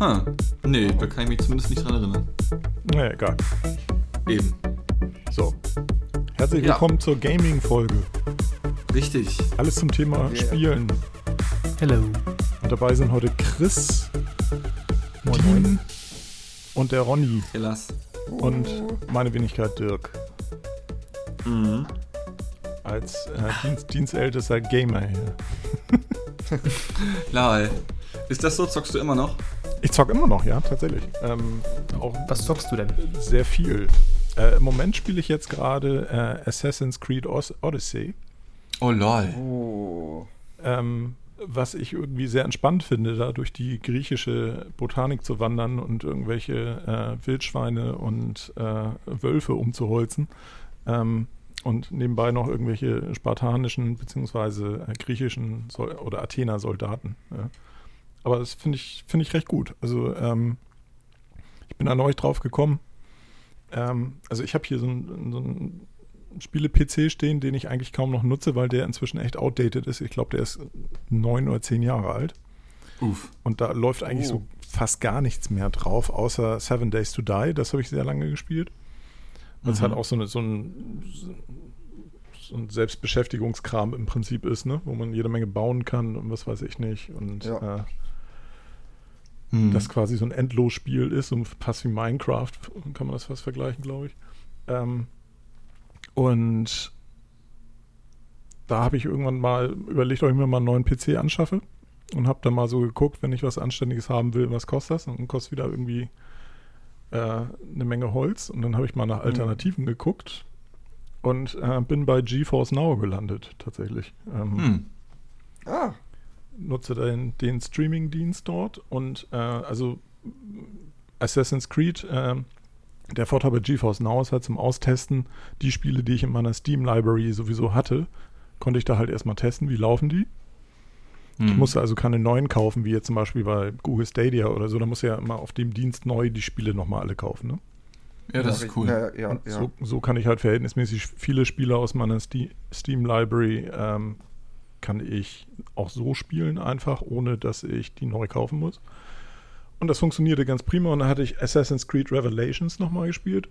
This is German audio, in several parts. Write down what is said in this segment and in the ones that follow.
Ha, nee, da kann ich mich zumindest nicht dran erinnern. Naja, egal. Eben. So. Herzlich Ja. willkommen zur Gaming-Folge. Richtig. Alles zum Thema Yeah. Spielen. Hello. Und dabei sind heute Chris, Moin, Dean moin. und der Ronny Hellas. und meine Wenigkeit Dirk. Mhm. Als äh, Dienst, dienstältester Gamer hier. Lal. Ist das so? Zockst du immer noch? Ich zock immer noch, ja, tatsächlich. Ähm, auch Was zockst du denn? sehr viel. Äh, Im Moment spiele ich jetzt gerade äh, Assassin's Creed Odyssey. Oh lol. Oh. Ähm, was ich irgendwie sehr entspannt finde, da durch die griechische Botanik zu wandern und irgendwelche äh, Wildschweine und äh, Wölfe umzuholzen. Ähm, und nebenbei noch irgendwelche spartanischen bzw. Äh, griechischen Sol oder Athener Soldaten. Ja. Aber das finde ich, finde ich recht gut. Also ähm, ich bin da neu drauf gekommen. Ähm, also ich habe hier so ein, so Spiele-PC stehen, den ich eigentlich kaum noch nutze, weil der inzwischen echt outdated ist. Ich glaube, der ist neun oder zehn Jahre alt. Uff. Und da läuft eigentlich Oh. so fast gar nichts mehr drauf, außer Seven Days to Die. Das habe ich sehr lange gespielt. Was Mhm. halt auch so, eine, so, ein, so ein Selbstbeschäftigungskram im Prinzip ist, ne? wo man jede Menge bauen kann und was weiß ich nicht. Und Ja. äh, Hm. das quasi so ein Endlosspiel ist, so fast wie Minecraft, kann man das fast vergleichen, glaube ich. Ähm, und da habe ich irgendwann mal überlegt, ob ich mir mal einen neuen PC anschaffe und habe dann mal so geguckt, wenn ich was Anständiges haben will, was kostet das? Und dann kostet wieder irgendwie äh, eine Menge Holz. Und dann habe ich mal nach Alternativen geguckt und äh, bin bei GeForce Now gelandet, tatsächlich. Ähm, Hm. Ah, nutze den, den Streaming-Dienst dort und äh, also Assassin's Creed, äh, der Vorteil bei GeForce Now ist halt zum Austesten, die Spiele, die ich in meiner Steam-Library sowieso hatte, konnte ich da halt erstmal testen, wie laufen die. Ich Hm. musste also keine neuen kaufen, wie jetzt zum Beispiel bei Google Stadia oder so, da muss ja immer auf dem Dienst neu die Spiele nochmal alle kaufen, ne? Ja, das ist cool. Ja, ja, ja. So, so kann ich halt verhältnismäßig viele Spiele aus meiner Ste Steam Library ähm, kann ich auch so spielen einfach, ohne dass ich die neu kaufen muss. Und das funktionierte ganz prima. Und dann hatte ich Assassin's Creed Revelations nochmal gespielt.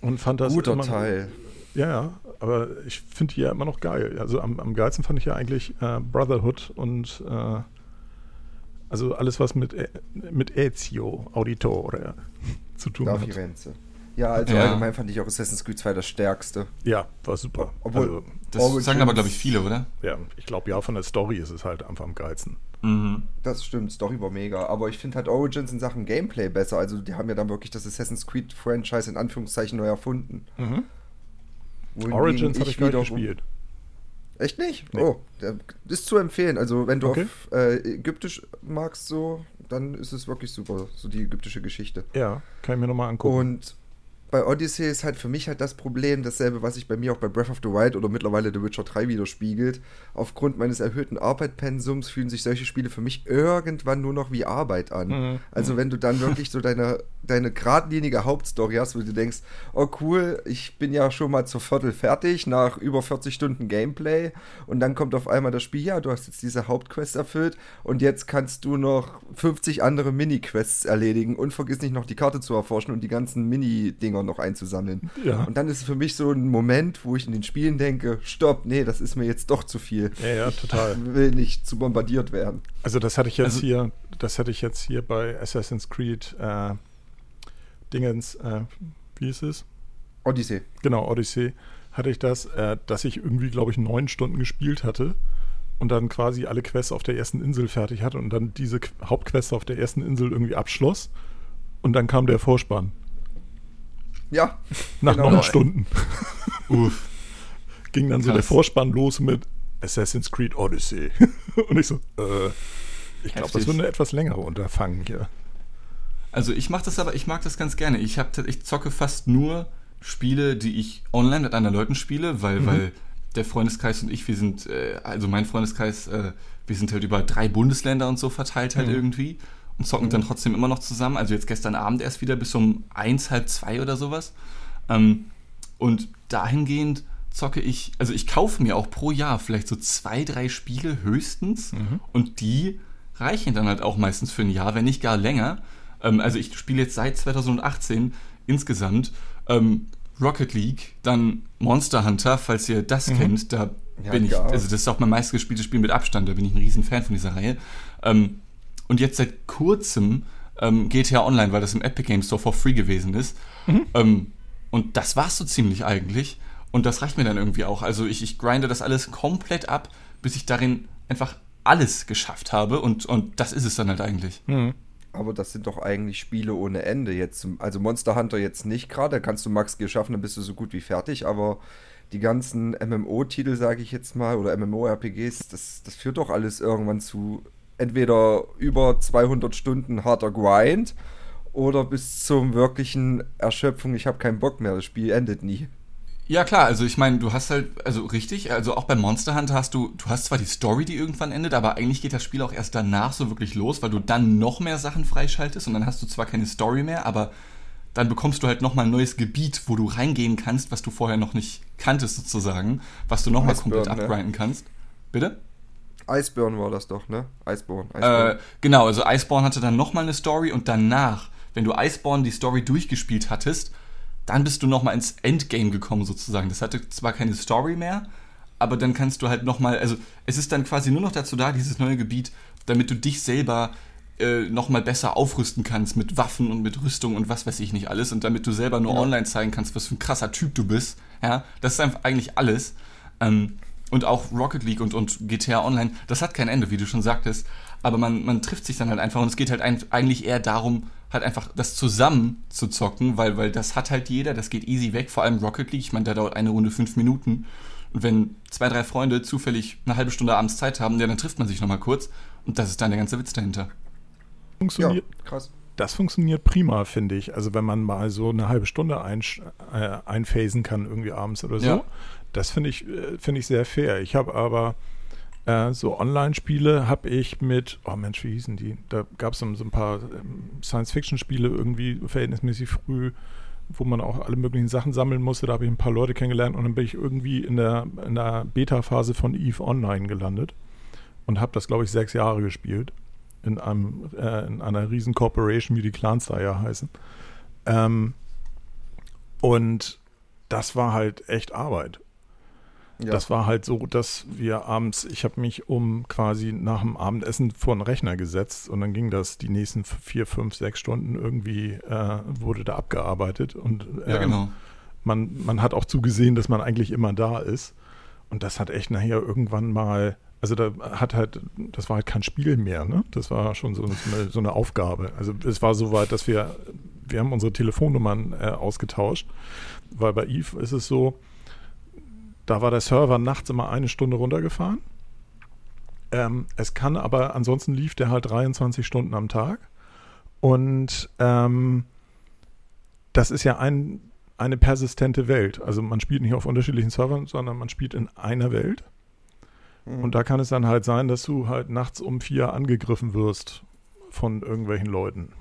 Und fand das Guter immer, Teil. Ja, ja, aber ich finde die ja immer noch geil. Also am, am geilsten fand ich ja eigentlich äh, Brotherhood und äh, also alles, was mit, Ä- mit Ezio Auditore zu tun Da hat. Firenze. Ja, also Ja. allgemein fand ich auch Assassin's Creed 2 das stärkste. Ja, war super. Obwohl- also, Das Origins- sagen aber, glaube ich, viele, oder? ja, ich glaube ja, von der Story ist es halt einfach am geilsten. Mhm. Das stimmt, Story war mega. Aber ich finde halt Origins in Sachen Gameplay besser. Also die haben ja dann wirklich das Assassin's Creed Franchise in Anführungszeichen neu erfunden. Wohingegen Origins habe ich wiederum- gespielt. Echt nicht? Nee. Oh, der ist zu empfehlen. Also wenn du Okay. auf äh, Ägyptisch magst so, dann ist es wirklich super. So die ägyptische Geschichte. Ja, kann ich mir nochmal angucken. Und bei Odyssey ist halt für mich halt das Problem, dasselbe, was sich bei mir auch bei Breath of the Wild oder mittlerweile The Witcher 3 widerspiegelt. Aufgrund meines erhöhten Arbeitspensums fühlen sich solche Spiele für mich irgendwann nur noch wie Arbeit an. Mhm. Also wenn du dann wirklich so deine, deine geradlinige Hauptstory hast, wo du denkst, oh cool, ich bin ja schon mal zur Viertel fertig nach über 40 Stunden Gameplay und dann kommt auf einmal das Spiel, ja, du hast jetzt diese Hauptquest erfüllt und jetzt kannst du noch 50 andere Mini-Quests erledigen und vergiss nicht noch die Karte zu erforschen und die ganzen Mini-Dinger noch einzusammeln. Ja. Und dann ist es für mich so ein Moment, wo ich in den Spielen denke, stopp, nee, das ist mir jetzt doch zu viel. ja, ja, total. Ich will nicht zu bombardiert werden. Also das hatte ich jetzt Also- hier, das hatte ich jetzt hier bei Assassin's Creed äh, Dingens, äh, wie ist es? Odyssey. Genau, Odyssey, hatte ich das, äh, dass ich irgendwie, glaube ich, neun Stunden gespielt hatte und dann quasi alle Quests auf der ersten Insel fertig hatte und dann diese Qu- Hauptquest auf der ersten Insel irgendwie abschloss und dann kam der Vorspann. Ja. Nach Genau. neun Stunden Uff. ging dann so der Krass. Vorspann los mit Assassin's Creed Odyssey. und ich so, äh, ich glaube, das wird eine etwas längere Unterfangen hier. Also ich mache das aber, ich mag das ganz gerne. Ich, hab, ich zocke fast nur Spiele, die ich online mit anderen Leuten spiele, weil, weil der Freundeskreis und ich, wir sind, äh, also mein Freundeskreis, äh, wir sind halt über drei Bundesländer und so verteilt halt Mhm. irgendwie und zocken dann trotzdem immer noch zusammen. Also jetzt gestern Abend erst wieder bis um eins, halb zwei oder sowas. Ähm, und dahingehend zocke ich, also ich kaufe mir auch pro Jahr vielleicht so zwei, drei Spiele höchstens Mhm. und die reichen dann halt auch meistens für ein Jahr, wenn nicht gar länger. Ähm, also ich spiele jetzt seit 2018 insgesamt ähm, Rocket League, dann Monster Hunter, falls ihr das Mhm. kennt, da Ja, bin ich, also das ist auch mein meistgespieltes Spiel mit Abstand, da bin ich ein riesen Fan von dieser Reihe. Ähm, und jetzt seit kurzem ähm, GTA Online, weil das im Epic Games Store for free gewesen ist. Mhm. Ähm, und das war's so ziemlich eigentlich. Und das reicht mir dann irgendwie auch. Also ich, ich grinde das alles komplett ab, bis ich darin einfach alles geschafft habe. Und, und das ist es dann halt eigentlich. Mhm. Aber das sind doch eigentlich Spiele ohne Ende jetzt. Also Monster Hunter jetzt nicht gerade, da kannst du Max Gear schaffen, dann bist du so gut wie fertig, aber die ganzen MMO-Titel, sage ich jetzt mal, oder MMO-RPGs, das, das führt doch alles irgendwann zu entweder über 200 Stunden harter Grind oder bis zum wirklichen Erschöpfung, ich habe keinen Bock mehr, das Spiel endet nie. Ja klar, also ich meine, du hast halt, also richtig, also auch bei Monster Hunter hast du, du hast zwar die Story, die irgendwann endet, aber eigentlich geht das Spiel auch erst danach so wirklich los, weil du dann noch mehr Sachen freischaltest und dann hast du zwar keine Story mehr, aber dann bekommst du halt nochmal ein neues Gebiet, wo du reingehen kannst, was du vorher noch nicht kanntest sozusagen, was du nochmal komplett ne? upgrinden kannst. Bitte? Iceborne war das doch, ne? Iceborne. Äh, genau, also Iceborne hatte dann nochmal eine Story und danach, wenn du Iceborne die Story durchgespielt hattest, dann bist du nochmal ins Endgame gekommen sozusagen. Das hatte zwar keine Story mehr, aber dann kannst du halt nochmal, also es ist dann quasi nur noch dazu da, dieses neue Gebiet, damit du dich selber äh, nochmal besser aufrüsten kannst mit Waffen und mit Rüstung und was weiß ich nicht alles und damit du selber nur Ja. online zeigen kannst, was für ein krasser Typ du bist. Ja, das ist einfach eigentlich alles. Ähm, und auch Rocket League und, und GTA Online, das hat kein Ende, wie du schon sagtest. Aber man, man trifft sich dann halt einfach und es geht halt ein, eigentlich eher darum, halt einfach das zusammen zu zocken, weil, weil das hat halt jeder, das geht easy weg, vor allem Rocket League. Ich meine, da dauert eine Runde fünf Minuten. Und wenn zwei, drei Freunde zufällig eine halbe Stunde abends Zeit haben, ja, dann trifft man sich nochmal kurz. Und das ist dann der ganze Witz dahinter. Ja, Funktioniert, krass. Das funktioniert prima, finde ich. Also wenn man mal so eine halbe Stunde einsch- äh, einphasen kann, irgendwie abends oder so, Ja. Das finde ich, äh, finde ich sehr fair. Ich habe aber äh, so Online-Spiele habe ich mit, oh Mensch, wie hießen die? Da gab es so ein paar ähm, Science-Fiction-Spiele irgendwie verhältnismäßig früh, wo man auch alle möglichen Sachen sammeln musste. Da habe ich ein paar Leute kennengelernt und dann bin ich irgendwie in der, in der Beta-Phase von EVE Online gelandet und habe das, glaube ich, sechs Jahre gespielt. In, einem, äh, in einer riesen Corporation, wie die Clans da ja heißen. Ähm, und das war halt echt Arbeit. Ja. Das war halt so, dass wir abends, ich habe mich um quasi nach dem Abendessen vor den Rechner gesetzt und dann ging das die nächsten vier, fünf, sechs Stunden irgendwie, äh, wurde da abgearbeitet und Ja, ähm, genau. man, man hat auch zugesehen, dass man eigentlich immer da ist. Und das hat echt nachher irgendwann mal, also da hat halt, das war halt kein Spiel mehr, ne? Das war schon so, so, eine, so eine Aufgabe. Also es war so weit, dass wir, wir haben unsere Telefonnummern äh, ausgetauscht, weil bei Eve ist es so, da war der Server nachts immer eine Stunde runtergefahren. Ähm, es kann aber, ansonsten lief der halt 23 Stunden am Tag. Und ähm, das ist ja ein, eine persistente Welt. Also man spielt nicht auf unterschiedlichen Servern, sondern man spielt in einer Welt. Mhm. Und da kann es dann halt sein, dass du halt nachts um vier angegriffen wirst von irgendwelchen Leuten.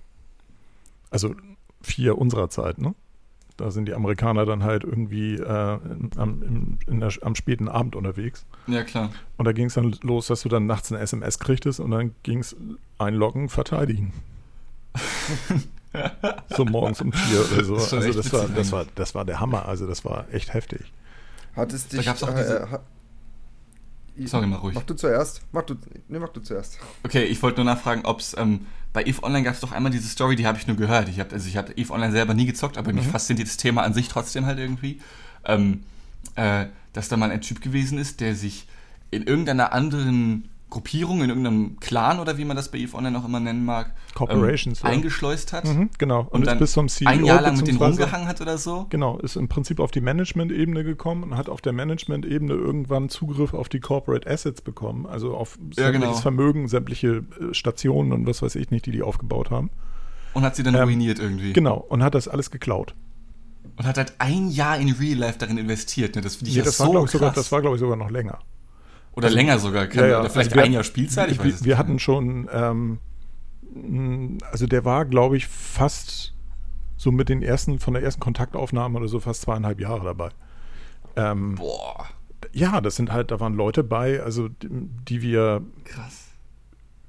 Also vier unserer Zeit, ne? Da sind die Amerikaner dann halt irgendwie äh, am, im, in der, am späten Abend unterwegs. Ja, klar. Und da ging es dann los, dass du dann nachts eine SMS kriegtest und dann ging es einloggen, verteidigen. so morgens um vier oder so. Das Also das war, das, war, das war der Hammer. Also das war echt heftig. Hat es dich. gab's auch äh, diese- ha- Sorry, mach ruhig. Mach du zuerst. Mach du, nee, mach du zuerst. Okay, ich wollte nur nachfragen, ob es ähm, bei EVE Online gab es doch einmal diese Story, die habe ich nur gehört. Ich habe also ich habe EVE Online selber nie gezockt, aber mich fasziniert das Thema an sich trotzdem halt irgendwie, ähm, äh, dass da mal ein Typ gewesen ist, der sich in irgendeiner anderen Gruppierung, in irgendeinem Clan oder wie man das bei EVE Online auch immer nennen mag, Corporations, ähm, ja. eingeschleust hat Mhm, genau. Und, und ist dann bis zum CEO ein Jahr lang mit denen rumgehangen hat oder so. Genau, ist im Prinzip auf die Management-Ebene gekommen und hat auf der Management-Ebene irgendwann Zugriff auf die Corporate Assets bekommen, also auf sämtliches genau. Vermögen, sämtliche äh, Stationen und was weiß ich nicht, die die aufgebaut haben. Und hat sie dann Ähm, ruiniert irgendwie. Genau, und hat das alles geklaut. Und hat halt ein Jahr in Real Life darin investiert. Ne? Das finde ich Nee, ja das, so war, krass. sogar, das war, glaube ich, sogar noch länger. Oder länger sogar. Kann, Ja, ja, Oder vielleicht also ein Jahr Spielzeit, ich wir, weiß es wir nicht. hatten schon, ähm, also der war, glaube ich, fast so mit den ersten, von der ersten Kontaktaufnahme oder so fast zweieinhalb Jahre dabei. Ähm, Boah, ja, das sind halt, da waren Leute bei, also die, die wir krass.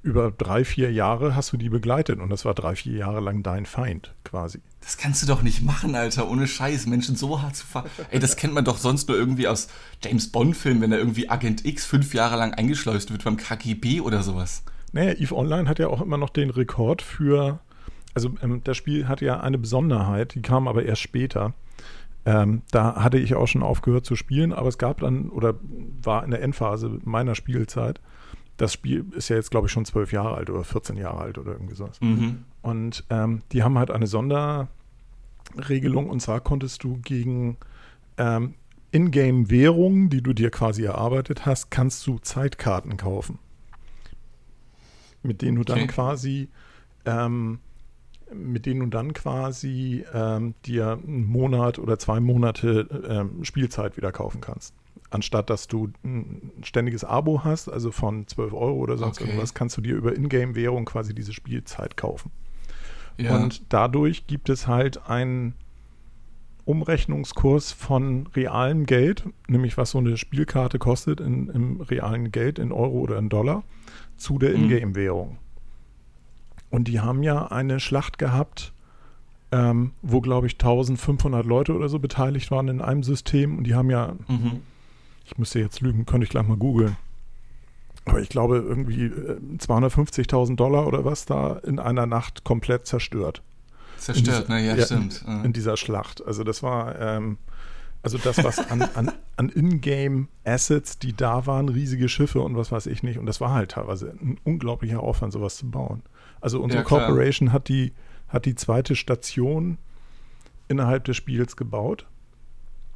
Über drei, vier Jahre hast du die begleitet und das war drei, vier Jahre lang dein Feind quasi. Das kannst du doch nicht machen, Alter, ohne Scheiß. Menschen so hart zu ver... Ey, das kennt man doch sonst nur irgendwie aus James Bond-Filmen, wenn da irgendwie Agent X fünf Jahre lang eingeschleust wird beim KGB oder sowas. Naja, EVE Online hat ja auch immer noch den Rekord für, also ähm, das Spiel hat ja eine Besonderheit, die kam aber erst später. Ähm, da hatte ich auch schon aufgehört zu spielen, aber es gab dann, oder war in der Endphase meiner Spielzeit, das Spiel ist ja jetzt, glaube ich, schon zwölf Jahre alt oder 14 Jahre alt oder irgendwie sowas. Mhm. Und ähm, die haben halt eine Sonderregelung und zwar konntest du gegen ähm, Ingame-Währungen, die du dir quasi erarbeitet hast, kannst du Zeitkarten kaufen. Mit denen du dann Okay. quasi ähm, mit denen du dann quasi ähm, dir einen Monat oder zwei Monate ähm, Spielzeit wieder kaufen kannst. Anstatt dass du ein ständiges Abo hast, also von 12 Euro oder sonst Okay. irgendwas, kannst du dir über Ingame-Währung quasi diese Spielzeit kaufen. Ja. Und dadurch gibt es halt einen Umrechnungskurs von realem Geld, nämlich was so eine Spielkarte kostet in, im realen Geld, in Euro oder in Dollar, zu der Mhm. Ingame-Währung. Und die haben ja eine Schlacht gehabt, ähm, wo, glaube ich, 1500 Leute oder so beteiligt waren in einem System. Und die haben ja, mhm. Ich müsste jetzt lügen, könnte ich gleich mal googeln. Aber ich glaube, irgendwie äh, 250.000 Dollar oder was da in einer Nacht komplett zerstört Zerstört, in ne? Ja, ja, stimmt. In, in dieser Schlacht. Also das war, ähm, also das, was an, an, an Ingame-Assets, die da waren, riesige Schiffe und was weiß ich nicht. Und das war halt teilweise ein unglaublicher Aufwand, sowas zu bauen. Also unsere Ja. Corporation hat die, hat die zweite Station innerhalb des Spiels gebaut.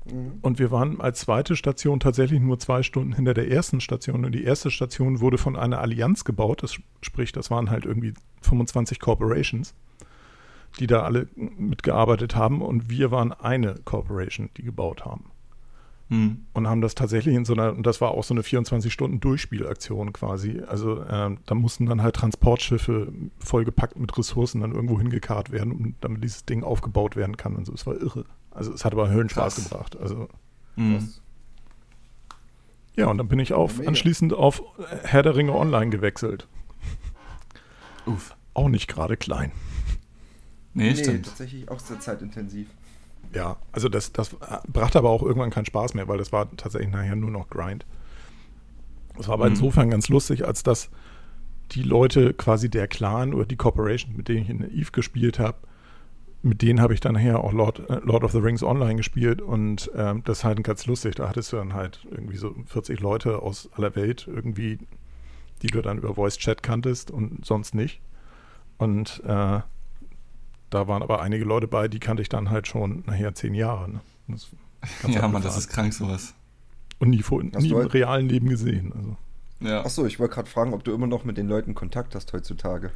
Mhm. Und wir waren als zweite Station tatsächlich nur zwei Stunden hinter der ersten Station. Und die erste Station wurde von einer Allianz gebaut. Das sprich, das waren halt irgendwie 25 Corporations, die da alle mitgearbeitet haben. Und wir waren eine Corporation, die gebaut haben. Hm. Und haben das tatsächlich in so einer, und das war auch so eine 24-Stunden-Durchspielaktion quasi. Also ähm, da mussten dann halt Transportschiffe vollgepackt mit Ressourcen dann irgendwo hingekarrt werden, um, damit dieses Ding aufgebaut werden kann. Und so, es war irre. Also es hat aber Höllenspaß Krass. gebracht. Also Hm. Krass. Ja, und dann bin ich auf, anschließend auf Herr der Ringe Online gewechselt. Uff. Auch nicht gerade klein. Nee, Nee, stimmt. tatsächlich auch sehr zeitintensiv. Ja, also das, das brachte aber auch irgendwann keinen Spaß mehr, weil das war tatsächlich nachher nur noch Grind. Das war aber Mhm. insofern ganz lustig, als dass die Leute, quasi der Clan oder die Corporation, mit denen ich in Eve gespielt habe, mit denen habe ich dann nachher auch Lord, äh, Lord of the Rings Online gespielt und ähm, das ist halt ganz lustig. Da hattest du dann halt irgendwie so 40 Leute aus aller Welt irgendwie, die du dann über Voice Chat kanntest und sonst nicht. Und äh, da waren aber einige Leute bei, die kannte ich dann halt schon nachher zehn Jahre. Ne? Das Ja, Mann, das ist krank, sowas. Und nie, vor, nie im halt- realen Leben gesehen. Also. Ja. Achso, ich wollte gerade fragen, ob du immer noch mit den Leuten Kontakt hast heutzutage.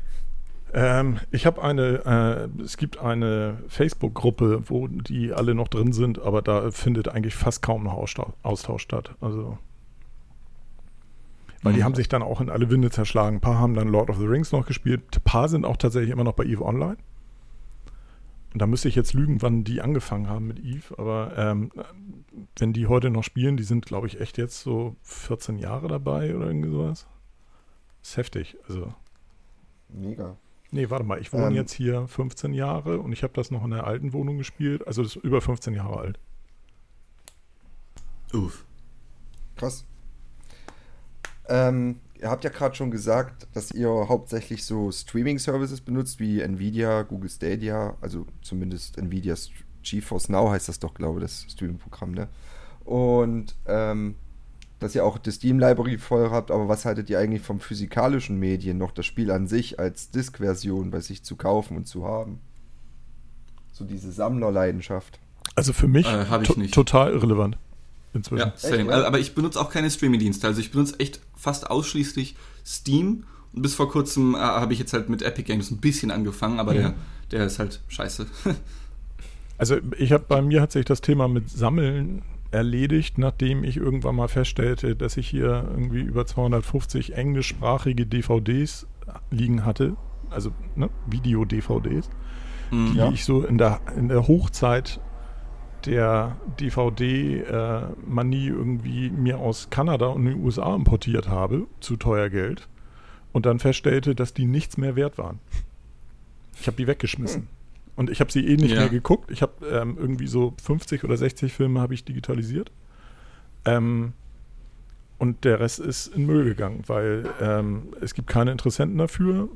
Ähm, ich habe eine, äh, es gibt eine Facebook-Gruppe, wo die alle noch drin sind, aber da findet eigentlich fast kaum noch Austausch, statt. Also, weil die Mhm. haben sich dann auch in alle Winde zerschlagen. Ein paar haben dann Lord of the Rings noch gespielt, ein paar sind auch tatsächlich immer noch bei EVE Online. Und da müsste ich jetzt lügen, wann die angefangen haben mit EVE, aber ähm, wenn die heute noch spielen, die sind, glaube ich, echt jetzt so 14 Jahre dabei oder irgendwie sowas. ist heftig, also. Mega. Nee, warte mal, ich wohne Ähm. jetzt hier 15 Jahre und ich habe das noch in der alten Wohnung gespielt. Also das ist über 15 Jahre alt. Uff. Krass. Ähm, ihr habt ja gerade schon gesagt, dass ihr hauptsächlich so Streaming-Services benutzt, wie Nvidia, Google Stadia, also zumindest Nvidias GeForce Now heißt das doch, glaube ich, das Streaming-Programm, ne? Und ähm, dass ihr auch die Steam-Library voll habt, aber was haltet ihr eigentlich vom physikalischen Medien noch, das Spiel an sich als Disk-Version bei sich zu kaufen und zu haben? So diese Sammlerleidenschaft. Also für mich Äh, ich to nicht. total irrelevant inzwischen. Ja, same. Echt, ja? Also, aber ich benutze auch keine Streaming-Dienste. Also ich benutze echt fast ausschließlich Steam. Und bis vor kurzem äh, habe ich jetzt halt mit Epic Games ein bisschen angefangen, aber Mhm. der, der ist halt scheiße. Also ich habe bei mir hat sich das Thema mit Sammeln erledigt, nachdem ich irgendwann mal feststellte, dass ich hier irgendwie über 250 englischsprachige DVDs liegen hatte, also ne, Video-DVDs, Mhm. die Ja. ich so in der, in der Hochzeit der DVD-Manie irgendwie mir aus Kanada und den USA importiert habe, zu teuer Geld. und dann feststellte, dass die nichts mehr wert waren. Ich habe die weggeschmissen. Hm. Und ich habe sie eh nicht Ja. mehr geguckt. Ich habe ähm, irgendwie so 50 oder 60 Filme habe ich digitalisiert. Ähm, und der Rest ist in Müll gegangen, weil ähm, es gibt keine Interessenten dafür.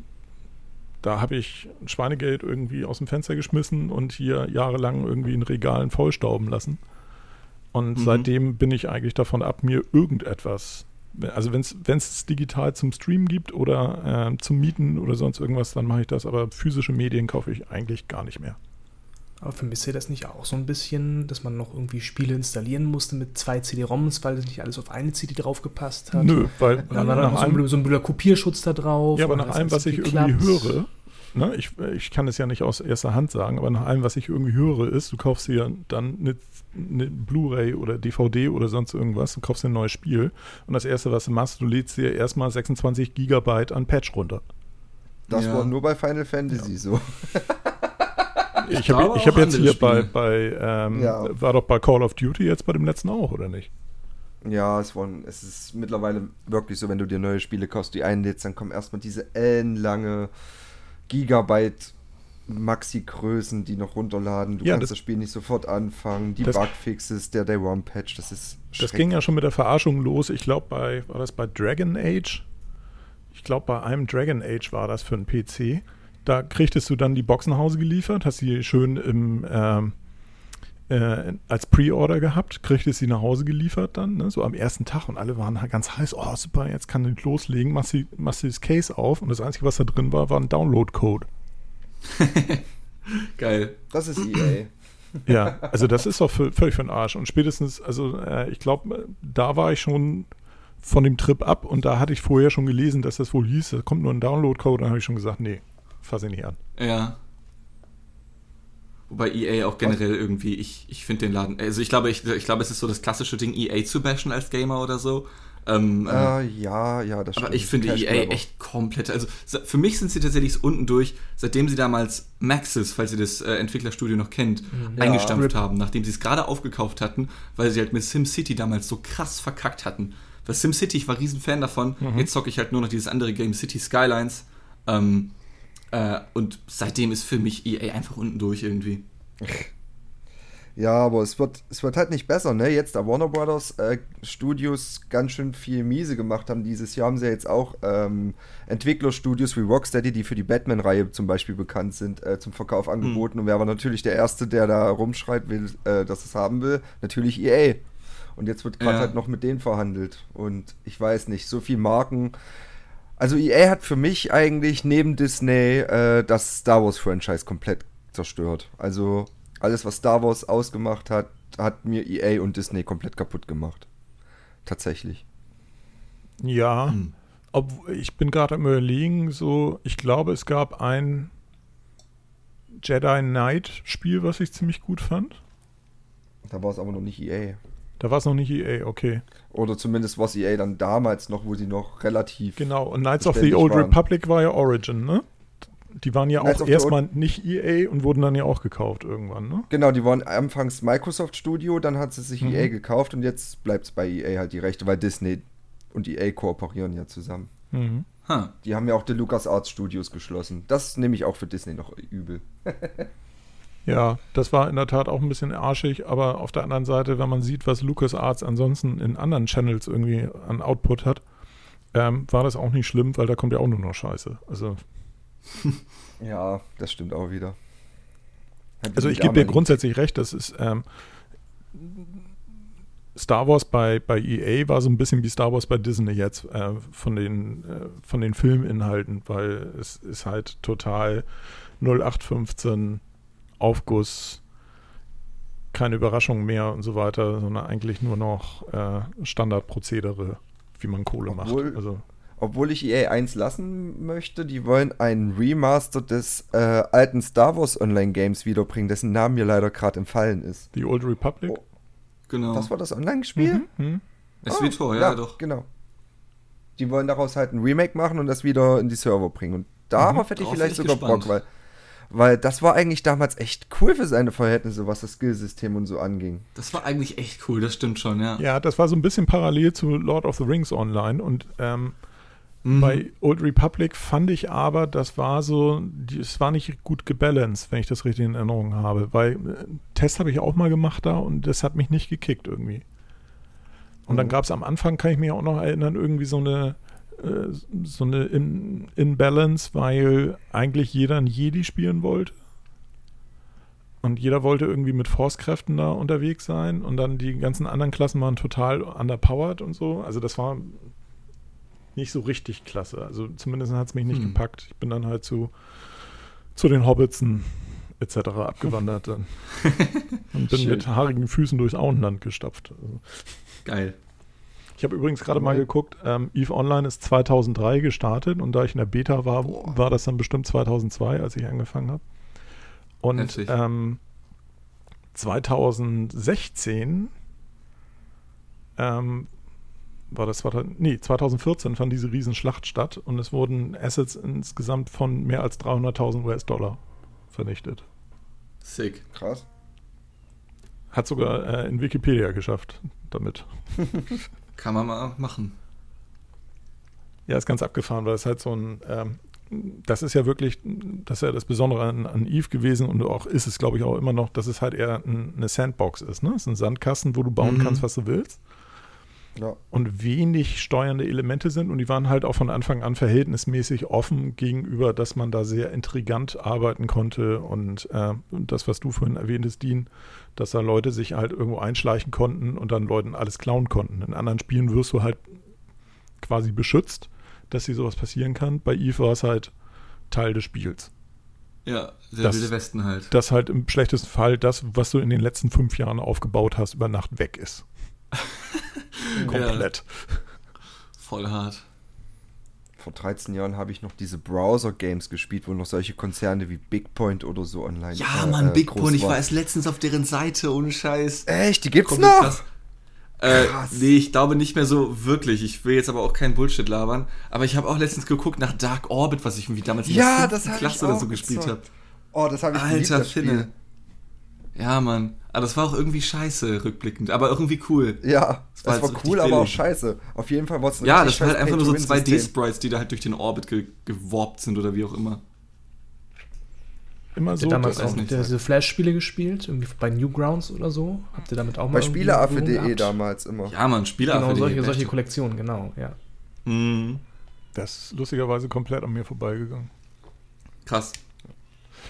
Da habe ich ein Schweinegeld irgendwie aus dem Fenster geschmissen und hier jahrelang irgendwie in Regalen vollstauben lassen. Und Mhm. seitdem bin ich eigentlich davon ab, mir irgendetwas, also wenn es digital zum Streamen gibt oder ähm, zum Mieten oder sonst irgendwas, dann mache ich das. Aber physische Medien kaufe ich eigentlich gar nicht mehr. Aber vermisst ihr das nicht auch so ein bisschen, dass man noch irgendwie Spiele installieren musste mit zwei CD-ROMs, weil das nicht alles auf eine CD draufgepasst hat? Nö, weil Und dann war da nach noch so allem, ein, so ein blöder Kopierschutz da drauf. Ja, aber nach allem, was ich nicht irgendwie geklappt. höre, ne, ich, ich kann es ja nicht aus erster Hand sagen, aber nach allem, was ich irgendwie höre, ist, du kaufst dir dann eine, eine Blu-ray oder DVD oder sonst irgendwas, du kaufst dir ein neues Spiel und das erste, was du machst, du lädst dir erstmal 26 Gigabyte an Patch runter. Das Ja. war nur bei Final Fantasy so. Ich habe hab jetzt hier bei, Spiele. bei ähm, Ja. war doch bei Call of Duty jetzt bei dem letzten auch, oder nicht? Ja, es, waren, es ist mittlerweile wirklich so, wenn du dir neue Spiele kaufst, die einlädst, dann kommen erstmal diese ellenlange Gigabyte Maxi-Größen, die noch runterladen. Du Ja, kannst das- das, Spiel nicht sofort anfangen. Die Bugfixes, der Day One Patch, das ist Das ging ja schon mit der Verarschung los. Ich glaube, bei, war das bei Dragon Age? Ich glaube, bei einem Dragon Age war das für einen PC. Da kriegtest du dann die Box nach Hause geliefert, hast sie schön im, ähm, äh, als Pre-Order gehabt, kriegtest sie nach Hause geliefert dann, ne, so am ersten Tag und alle waren halt ganz heiß. Oh, super, jetzt kann ich loslegen. Machst du, machst du das Case auf und das Einzige, was da drin war, war ein Download-Code. Geil. Das ist EA. Ja, also das ist doch für, völlig für den Arsch. Und spätestens, also äh, ich glaube, da war ich schon von dem Trip ab und da hatte ich vorher schon gelesen, dass das wohl hieß, da kommt nur ein Download-Code. Dann habe ich schon gesagt, nee, fasse ich nicht an. Ja. Wobei EA auch generell irgendwie, ich, ich finde den Laden, also ich glaube, ich, ich glaube, es ist so das klassische Ding, EA zu bashen als Gamer oder so. Ähm, äh, äh, ja, ja, das Aber stimmt. ich finde Cash EA Grabber. echt komplett. Also für mich sind sie tatsächlich unten durch, seitdem sie damals Maxis, falls ihr das äh, Entwicklerstudio noch kennt, Ja. eingestampft haben, nachdem sie es gerade aufgekauft hatten, weil sie halt mit SimCity damals so krass verkackt hatten. Weil SimCity, ich war riesen Fan davon. Jetzt zocke ich halt nur noch dieses andere Game City Skylines. Ähm, äh, und seitdem ist für mich EA einfach unten durch irgendwie. Ja, aber es wird, es wird halt nicht besser, ne? Jetzt da Warner Brothers äh, Studios ganz schön viel miese gemacht haben. Dieses Jahr haben sie ja jetzt auch ähm, Entwicklerstudios wie Rocksteady, die für die Batman-Reihe zum Beispiel bekannt sind, äh, zum Verkauf angeboten. Und wer war natürlich der Erste, der da rumschreit, will, äh, dass es haben will? Natürlich EA. Und jetzt wird gerade Ja. halt noch mit denen verhandelt. Und ich weiß nicht, so viel Marken. Also EA hat für mich eigentlich neben Disney äh, das Star Wars Franchise komplett zerstört. Also alles, was Star Wars ausgemacht hat, hat mir EA und Disney komplett kaputt gemacht. Tatsächlich. Ja, Hm. ob, ich bin gerade am überlegen, so, ich glaube, es gab ein Jedi Knight Spiel, was ich ziemlich gut fand. Da war es aber noch nicht EA. Da war es noch nicht EA, okay. Oder zumindest war es EA dann damals noch, wo sie noch relativ. Genau, und Knights of the Old waren. Republic war ja Origin, ne? Die waren ja Knights auch erstmal nicht EA und wurden dann ja auch gekauft irgendwann, ne? Genau, die waren anfangs Microsoft Studio, dann hat sie sich Mhm. EA gekauft und jetzt bleibt es bei EA halt die Rechte, weil Disney und EA kooperieren ja zusammen. Mhm. Ha. Die haben ja auch die LucasArts Studios geschlossen. Das nehme ich auch für Disney noch übel. Ja, das war in der Tat auch ein bisschen arschig, aber auf der anderen Seite, wenn man sieht, was LucasArts ansonsten in anderen Channels irgendwie an Output hat, ähm, war das auch nicht schlimm, weil da kommt ja auch nur noch Scheiße. Also, Ja, das stimmt auch wieder. Hat also ich gebe dir grundsätzlich recht, das ist ähm, Star Wars bei, bei EA war so ein bisschen wie Star Wars bei Disney jetzt äh, von, den, äh, von den Filminhalten, weil es ist halt total 0815 Aufguss, keine Überraschung mehr und so weiter, sondern eigentlich nur noch äh, Standardprozedere, wie man Kohle Obwohl- macht. Also Obwohl ich EA 1 lassen möchte, die wollen einen Remaster des äh, alten Star Wars Online Games wiederbringen, dessen Name mir leider gerade entfallen ist. die Old Republic. Oh. Genau. Das war das Online-Spiel? Mhm. Mhm. SWTOR, ja, doch. Genau. Die wollen daraus halt ein Remake machen und das wieder in die Server bringen. Und darauf hätte ich vielleicht sogar Bock, weil, gespannt. Weil das war eigentlich damals echt cool für seine Verhältnisse, was das Skillsystem und so anging. Das war eigentlich echt cool, das stimmt schon, ja. Ja, das war so ein bisschen parallel zu Lord of the Rings Online und ähm, Mhm. Bei Old Republic fand ich aber, das war so, es war nicht gut gebalanced, wenn ich das richtig in Erinnerung habe. Weil äh, Test habe ich auch mal gemacht da und das hat mich nicht gekickt irgendwie. Und dann mhm. gab es am Anfang, kann ich mich auch noch erinnern, irgendwie so eine, äh, so eine In Imbalance, weil eigentlich jeder ein Jedi spielen wollte. Und jeder wollte irgendwie mit Force-Kräften da unterwegs sein. Und dann die ganzen anderen Klassen waren total underpowered und so. Also das war nicht so richtig klasse. Also zumindest hat es mich nicht hm. gepackt. Ich bin dann halt zu, zu den Hobbitsen etc. abgewandert dann. und bin Schön. mit haarigen Füßen durchs Auenland gestapft. Also. Geil. Ich habe übrigens gerade mal geguckt, ähm, EVE Online ist 2003 gestartet und da ich in der Beta war, Boah. war das dann bestimmt 2002, als ich angefangen habe. Und ähm, 2016 ähm, war das, nee, 2014 fand diese Riesenschlacht statt und es wurden Assets insgesamt von mehr als 300.000 US-Dollar vernichtet. Sick. Krass. Hat sogar äh, in Wikipedia geschafft damit. Kann man mal machen. Ja, ist ganz abgefahren, weil es halt so ein, ähm, das ist ja wirklich, das ist ja das Besondere an, an Eve gewesen und auch ist es, glaube ich, auch immer noch, dass es halt eher ein, eine Sandbox ist. Ne? Es ist ein Sandkasten, wo du bauen mhm. kannst, was du willst. Ja. Und wenig steuernde Elemente sind und die waren halt auch von Anfang an verhältnismäßig offen gegenüber, dass man da sehr intrigant arbeiten konnte und äh, das, was du vorhin erwähntest, Dean, dass da Leute sich halt irgendwo einschleichen konnten und dann Leuten alles klauen konnten. In anderen Spielen wirst du halt quasi beschützt dass hier sowas passieren kann. Bei Eve war es halt Teil des Spiels. Ja, der das, wilde Westen halt. Dass halt im schlechtesten Fall das, was du in den letzten fünf Jahren aufgebaut hast, über Nacht weg ist. Komplett. Ja. Voll hart. Vor 13 Jahren habe ich noch diese Browser-Games gespielt, wo noch solche Konzerne wie Bigpoint oder so online Ja, äh, Mann, äh, Bigpoint. Ich war erst letztens auf deren Seite, ohne Scheiß. Echt? Die gibt's Kommt noch? Krass. Äh, nee, ich glaube nicht mehr so wirklich. Ich will jetzt aber auch keinen Bullshit labern. Aber ich habe auch letztens geguckt nach Dark Orbit, was ich irgendwie damals in ja, der Klasse oder so gespielt habe. Oh, das habe ich Alter Finne. Ja, Mann. Aber das war auch irgendwie scheiße, rückblickend. Aber irgendwie cool. Ja, das war, das war cool, aber auch scheiße. Auf jeden Fall war es ein Ja, das war halt einfach nur so 2D-Sprites, die da halt durch den Orbit ge geworbt sind oder wie auch immer. Immer so. Habt ihr damals auch nicht diese Flash-Spiele gespielt? Irgendwie bei Newgrounds oder so? Habt ihr damit auch mal Bei Spieleaffe.de damals immer. Ja, man, Spieleaffe.de. Genau, solche, solche Kollektionen, genau, ja. Mhm. Das ist lustigerweise komplett an mir vorbeigegangen. Krass.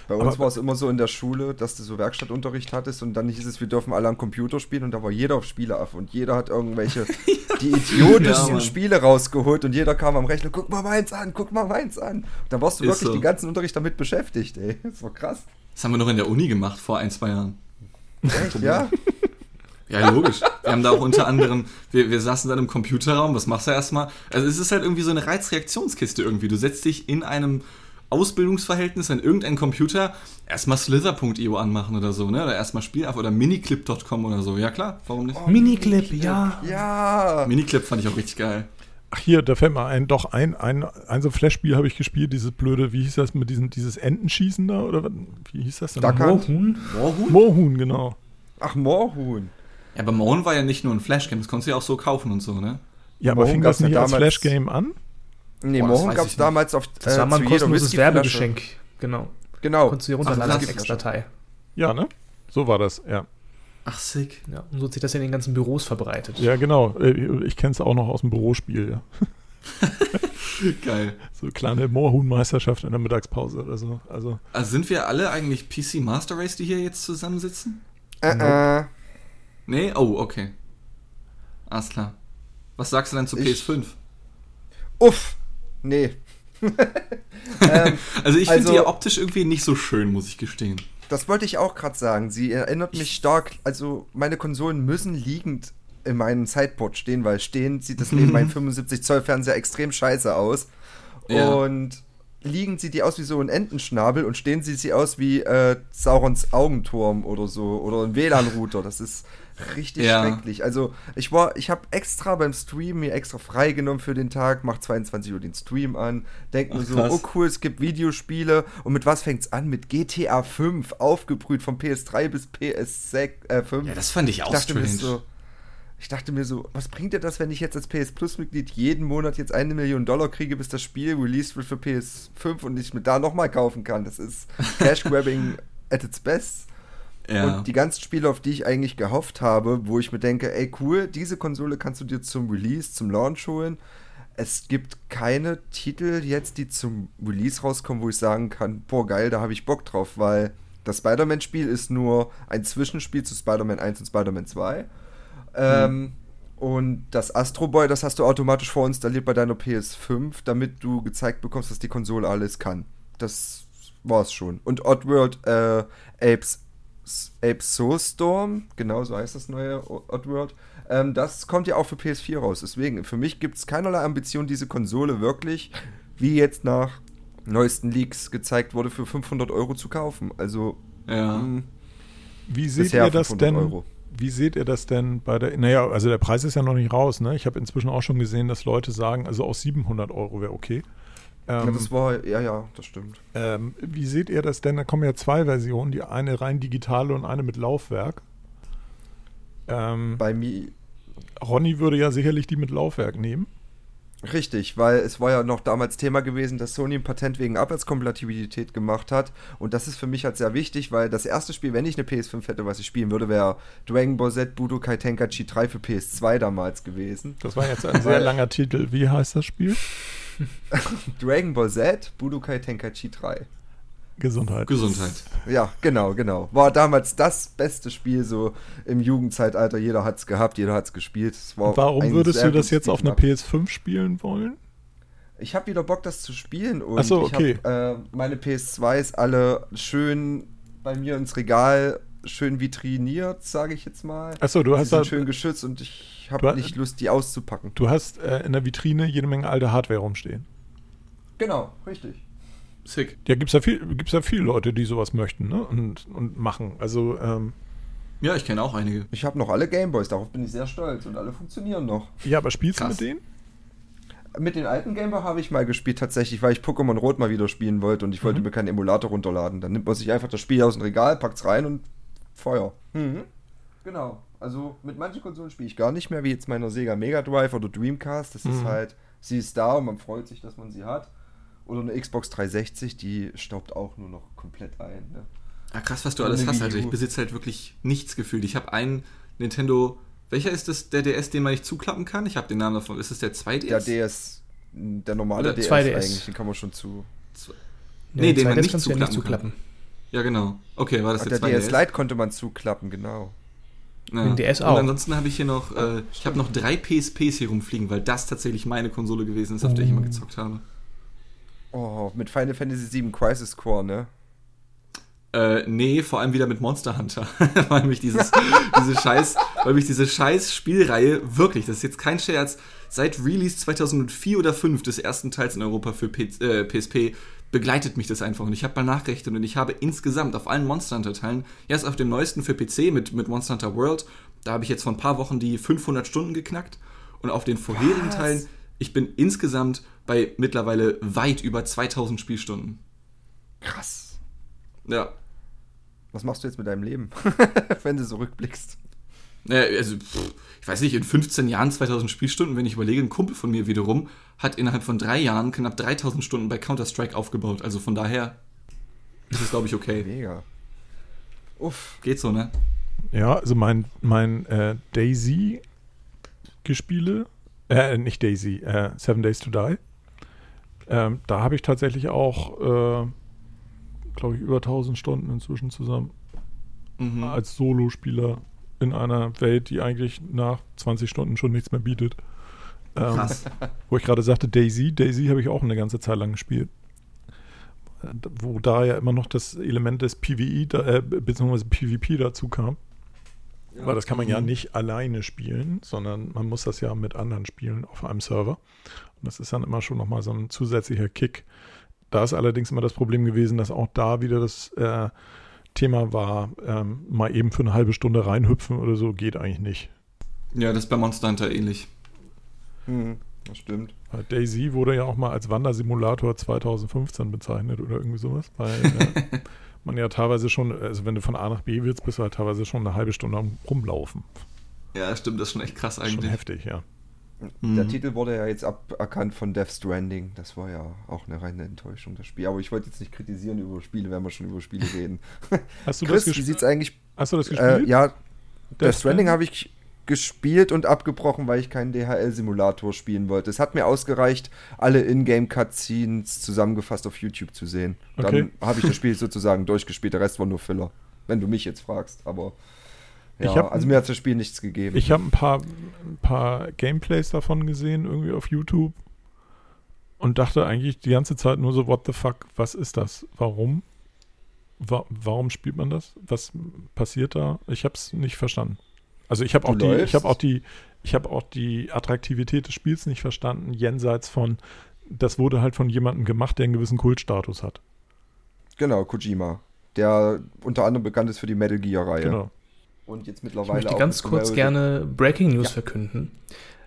Bei uns war es immer so in der Schule, dass du so Werkstattunterricht hattest und dann hieß es, wir dürfen alle am Computer spielen und da war jeder auf Spieleaff und jeder hat irgendwelche die idiotischsten ja, Spiele rausgeholt und jeder kam am Rechner, guck mal meins an, guck mal meins an. Und dann warst du Ist wirklich so. den ganzen Unterricht damit beschäftigt, ey. Das war krass. Das haben wir noch in der Uni gemacht vor ein, zwei Jahren. Echt, ja? Ja, logisch. Wir haben da auch unter anderem, wir, wir saßen dann im Computerraum, was machst du erstmal? Also es ist halt irgendwie so eine Reizreaktionskiste irgendwie. Du setzt dich in einem Ausbildungsverhältnis an irgendeinen Computer, erstmal slither.io anmachen oder so, ne? Oder erstmal Spielaf oder miniclip.com oder so. Ja klar, warum nicht? Oh, Miniclip, ja. Ja. Miniclip fand ich auch richtig geil. Ach hier, da fällt mal ein, doch ein, ein, ein so Flash-Spiel habe ich gespielt, dieses blöde, wie hieß das mit diesem, dieses Entenschießen da, oder wie hieß das denn? Moorhuhn? Moorhuhn? Moorhuhn, genau. Ach, Moorhuhn. Ja, aber Moorhuhn war ja nicht nur ein Flash-Game, das konntest du ja auch so kaufen und so, ne? Ja, aber fing das nicht als Flash-Game an? Nee, Moorhuhn gab es damals auf Das war mal ein kostenloses Werbegeschenk. Genau. Genau. Konntest du dir runterladen als Ex-Datei. Ja, ne? So war das, ja. Ach, sick. Ja, und so hat sich das ja in den ganzen Büros verbreitet. Ja, genau. Äh, ich kenne es auch noch aus dem Bürospiel, ja. Geil. So kleine Moorhuhn-Meisterschaft in der Mittagspause oder so. Also, also sind wir alle eigentlich PC Master Race, die hier jetzt zusammensitzen? Äh, äh. Nee? Oh, okay. Alles klar. Was sagst du denn zu ich, PS5? Uff. Nee. ähm, also ich finde also, die ja optisch irgendwie nicht so schön, muss ich gestehen. Das wollte ich auch gerade sagen. Sie erinnert mich stark, also meine Konsolen müssen liegend in meinem Sideboard stehen, weil stehend sieht das neben meinem 75 Zoll Fernseher extrem scheiße aus. Ja. Und liegend sieht die aus wie so ein Entenschnabel und stehen sieht sie aus wie äh, Saurons Augenturm oder so oder ein WLAN-Router. Das ist richtig ja. schrecklich. Also ich war, ich habe extra beim Stream mir extra freigenommen für den Tag, mach 22 Uhr den Stream an, denk mir so, krass. oh cool, es gibt Videospiele und mit was fängt's an? Mit GTA 5 aufgebrüht von PS3 bis PS6 äh, 5. Ja, das fand ich auch ich. So, ich dachte mir so, was bringt dir das, wenn ich jetzt als PS Plus-Mitglied jeden Monat jetzt eine Million Dollar kriege, bis das Spiel released wird für PS5 und ich mir da nochmal kaufen kann? Das ist Cash-Grabbing at its best. Ja. Und die ganzen Spiele, auf die ich eigentlich gehofft habe, wo ich mir denke, ey cool, diese Konsole kannst du dir zum Release, zum Launch holen. Es gibt keine Titel jetzt, die zum Release rauskommen, wo ich sagen kann, boah geil, da habe ich Bock drauf, weil das Spider-Man-Spiel ist nur ein Zwischenspiel zu Spider-Man 1 und Spider-Man 2. Ähm, und das Astro Boy, das hast du automatisch vorinstalliert bei deiner PS5, damit du gezeigt bekommst, dass die Konsole alles kann. Das war's schon. Und Oddworld äh, Apes, Apes Soul Storm, genau so heißt das neue Oddworld, ähm, das kommt ja auch für PS4 raus. Deswegen, für mich gibt es keinerlei Ambition, diese Konsole wirklich, wie jetzt nach neuesten Leaks gezeigt wurde, für 500 Euro zu kaufen. Also, ja. Mh, hm, wie seht ihr das denn? Euro wie seht ihr das denn bei der, naja, also der Preis ist ja noch nicht raus, ne? Ich habe inzwischen auch schon gesehen, dass Leute sagen, also auch 700 Euro wäre okay. Ähm, ja, das war, ja, ja, das stimmt. Ähm, wie seht ihr das denn? Da kommen ja zwei Versionen, die eine rein digitale und eine mit Laufwerk. Ähm, Bei mir. Ronny würde ja sicherlich die mit Laufwerk nehmen. Richtig, weil es war ja noch damals Thema gewesen, dass Sony ein Patent wegen Abwärtskompatibilität gemacht hat. Und das ist für mich halt sehr wichtig, weil das erste Spiel, wenn ich eine PS5 hätte, was ich spielen würde, wäre Dragon Ball Z Budokai Tenkaichi 3 für PS2 damals gewesen. Das war jetzt ein sehr langer Titel. Wie heißt das Spiel? Dragon Ball Z Budokai Tenkaichi 3. Gesundheit. Gesundheit. Ja, genau, genau. War damals das beste Spiel so im Jugendzeitalter. Jeder hat es gehabt, jeder hat es gespielt. Warum würdest du das jetzt auf einer PS5 spielen wollen? Ich habe wieder Bock, das zu spielen. Und Achso, okay. Hab, äh, meine PS2s alle schön bei mir ins Regal, schön vitriniert, sage ich jetzt mal. Achso, du hast sind schön geschützt und ich habe nicht Lust, die auszupacken. Du hast äh, in der Vitrine jede Menge alte Hardware rumstehen. Genau, richtig. Sick. Ja, gibt es ja, viel, ja viele Leute, die sowas möchten ne? und, und machen. Also, ähm, ja, ich kenne auch einige. Ich habe noch alle Gameboys, darauf bin ich sehr stolz und alle funktionieren noch. Ja, aber spielst Krass. du mit denen? Mit den alten Gameboy habe ich mal gespielt, tatsächlich, weil ich Pokémon Rot mal wieder spielen wollte und ich wollte mhm. mir keinen Emulator runterladen. Dann nimmt man sich einfach das Spiel aus dem Regal, packt es rein und Feuer. Mhm. Genau. Also mit manchen Konsolen spiele ich gar nicht mehr, wie jetzt meiner Sega Mega Drive oder Dreamcast. Das mhm. ist halt, sie ist da und man freut sich, dass man sie hat. Oder eine Xbox 360, die staubt auch nur noch komplett ein. Ne? Ah, krass, was du alles hast. Also ich besitze halt wirklich nichts gefühlt. Ich habe einen Nintendo. Welcher ist das, der DS, den man nicht zuklappen kann? Ich habe den Namen davon. Ist es der 2DS? Der DS, der normale Oder DS 2DS. eigentlich, den kann man schon zu. Nee, nee den man nicht zuklappen, ja nicht zuklappen, kann. Ja, genau. Okay, war das Ach, der, der 2DS? DS Lite konnte man zuklappen, genau. Ja. Den DS auch. Und ansonsten habe ich hier noch, äh, ich habe noch drei PSPs hier rumfliegen, weil das tatsächlich meine Konsole gewesen ist, auf der ich immer oh. gezockt habe. Oh, mit Final Fantasy VII Crisis Core, ne? Äh, nee, vor allem wieder mit Monster Hunter. weil mich dieses, diese Scheiß, weil mich diese Scheiß Spielreihe wirklich, das ist jetzt kein Scherz, seit Release 2004 oder 5 des ersten Teils in Europa für P äh, PSP begleitet mich das einfach. Und ich habe mal nachgerechnet und ich habe insgesamt auf allen Monster Hunter Teilen, erst auf dem neuesten für PC mit, mit Monster Hunter World, da habe ich jetzt vor ein paar Wochen die 500 Stunden geknackt. Und auf den vorherigen Was? Teilen, ich bin insgesamt bei mittlerweile weit über 2000 Spielstunden. Krass. Ja. Was machst du jetzt mit deinem Leben, wenn du so rückblickst? Naja, also, ich weiß nicht, in 15 Jahren 2000 Spielstunden, wenn ich überlege, ein Kumpel von mir wiederum hat innerhalb von drei Jahren knapp 3000 Stunden bei Counter-Strike aufgebaut. Also von daher ist es, glaube ich, okay. Mega. Uff. Geht so, ne? Ja, also mein, mein äh, Daisy-Gespiele, äh, nicht Daisy, äh, Seven Days to Die, ähm, da habe ich tatsächlich auch, äh, glaube ich, über 1000 Stunden inzwischen zusammen. Mhm. Als Solospieler in einer Welt, die eigentlich nach 20 Stunden schon nichts mehr bietet. Ähm, Krass. Wo ich gerade sagte, Daisy. Daisy habe ich auch eine ganze Zeit lang gespielt. Wo da ja immer noch das Element des PvE, da, äh, beziehungsweise PvP dazu kam. Ja. Weil das kann man ja nicht alleine spielen, sondern man muss das ja mit anderen spielen auf einem Server. Und das ist dann immer schon nochmal so ein zusätzlicher Kick. Da ist allerdings immer das Problem gewesen, dass auch da wieder das äh, Thema war, ähm, mal eben für eine halbe Stunde reinhüpfen oder so, geht eigentlich nicht. Ja, das ist bei Monster Hunter ähnlich. Mhm, das stimmt. Daisy wurde ja auch mal als Wandersimulator 2015 bezeichnet oder irgendwie sowas, weil äh, man ja teilweise schon, also wenn du von A nach B willst, bist du halt teilweise schon eine halbe Stunde am Rumlaufen. Ja, stimmt, das ist schon echt krass Schon eigentlich. heftig, ja. Der Mhm. Titel wurde ja jetzt aberkannt von Death Stranding. Das war ja auch eine reine Enttäuschung, das Spiel. Aber ich wollte jetzt nicht kritisieren über Spiele, wenn wir schon über Spiele reden. Hast du Chris, das wie sieht's eigentlich? Hast du das Äh, gespielt? ja, Death Stranding? Stranding habe ich gespielt und abgebrochen, weil ich keinen DHL-Simulator spielen wollte. Es hat mir ausgereicht, alle Ingame-Cutscenes zusammengefasst auf YouTube zu sehen. Okay. Dann habe ich das Spiel sozusagen durchgespielt. Der Rest war nur Filler. Wenn du mich jetzt fragst. Aber ja, Ich hab- also mir hat das Spiel nichts gegeben. Ich habe ein paar, ein paar Gameplays davon gesehen, irgendwie auf YouTube. Und dachte eigentlich die ganze Zeit nur so, what the fuck, was ist das? Warum? Wa warum spielt man das? Was passiert da? Ich habe es nicht verstanden. Also ich habe auch die, ich läufst? habe auch die, ich habe auch die Attraktivität des Spiels nicht verstanden, jenseits von, das wurde halt von jemandem gemacht, der einen gewissen Kultstatus hat. Genau, Kojima. Der unter anderem bekannt ist für die Metal Gear-Reihe. Genau. Und jetzt Ich mittlerweile möchte auch ganz kurz gerne Breaking News Ja. verkünden.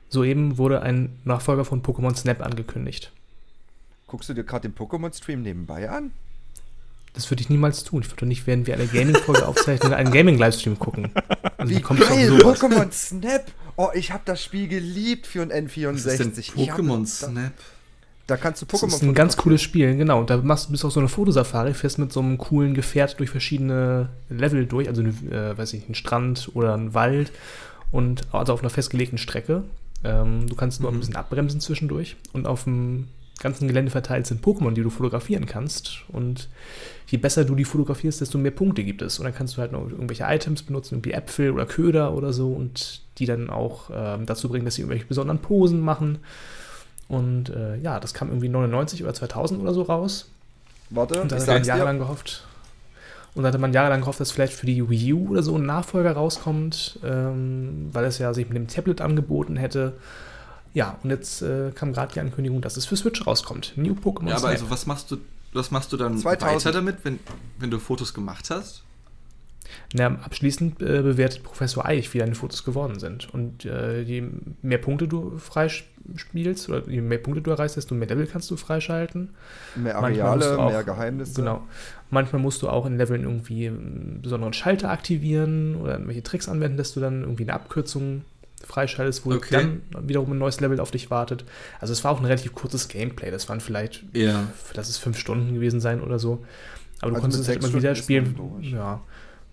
Soeben wurde ein Nachfolger von Pokémon Snap angekündigt. Guckst du dir gerade den Pokémon-Stream nebenbei an? Das würde ich niemals tun. Ich würde nicht, während wir eine Gaming-Folge aufzeichnen, einen Gaming-Livestream gucken. Also Wie geil? Pokémon Snap! Oh, ich habe das Spiel geliebt für ein N64. Was ist denn Ich Pokémon Snap? Da, kannst du Das Pokémon ist ein ganz cooles Spiel, genau. Da machst du bist auf so eine Fotosafari, fährst mit so einem coolen Gefährt durch verschiedene Level durch, also äh, weiß ich, einen Strand oder einen Wald und also auf einer festgelegten Strecke. Ähm, du kannst nur Mhm. ein bisschen abbremsen zwischendurch und auf dem ganzen Gelände verteilt sind Pokémon, die du fotografieren kannst. Und je besser du die fotografierst, desto mehr Punkte gibt es. Und dann kannst du halt noch irgendwelche Items benutzen, irgendwie Äpfel oder Köder oder so und die dann auch ähm, dazu bringen, dass sie irgendwelche besonderen Posen machen. Und äh, ja, das kam irgendwie 99 oder 2000 oder so raus. Warte, Und da ich hatte man sag's dir. jahrelang gehofft. Und da hatte man jahrelang gehofft, dass vielleicht für die Wii U oder so ein Nachfolger rauskommt, ähm, weil es ja sich mit dem Tablet angeboten hätte. Ja, und jetzt äh, kam gerade die Ankündigung, dass es für Switch rauskommt. New Pokémon Ja, aber Snap. also was machst du, was machst du dann 2000. weiter damit, wenn, wenn du Fotos gemacht hast? Na, abschließend äh, bewertet Professor Eich, wie deine Fotos geworden sind. Und äh, je mehr Punkte du freispielst oder je mehr Punkte du erreichst, desto mehr Level kannst du freischalten. Mehr Manchmal musst Areale, du auch- mehr Geheimnisse. Genau. Manchmal musst du auch in Leveln irgendwie einen besonderen Schalter aktivieren oder irgendwelche Tricks anwenden, dass du dann irgendwie eine Abkürzung freischaltest, wo Okay. dann wiederum ein neues Level auf dich wartet. Also es war auch ein relativ kurzes Gameplay. Das waren vielleicht, Ja. lass es fünf Stunden gewesen sein oder so. Aber du Also konntest es halt immer wieder spielen. Ja.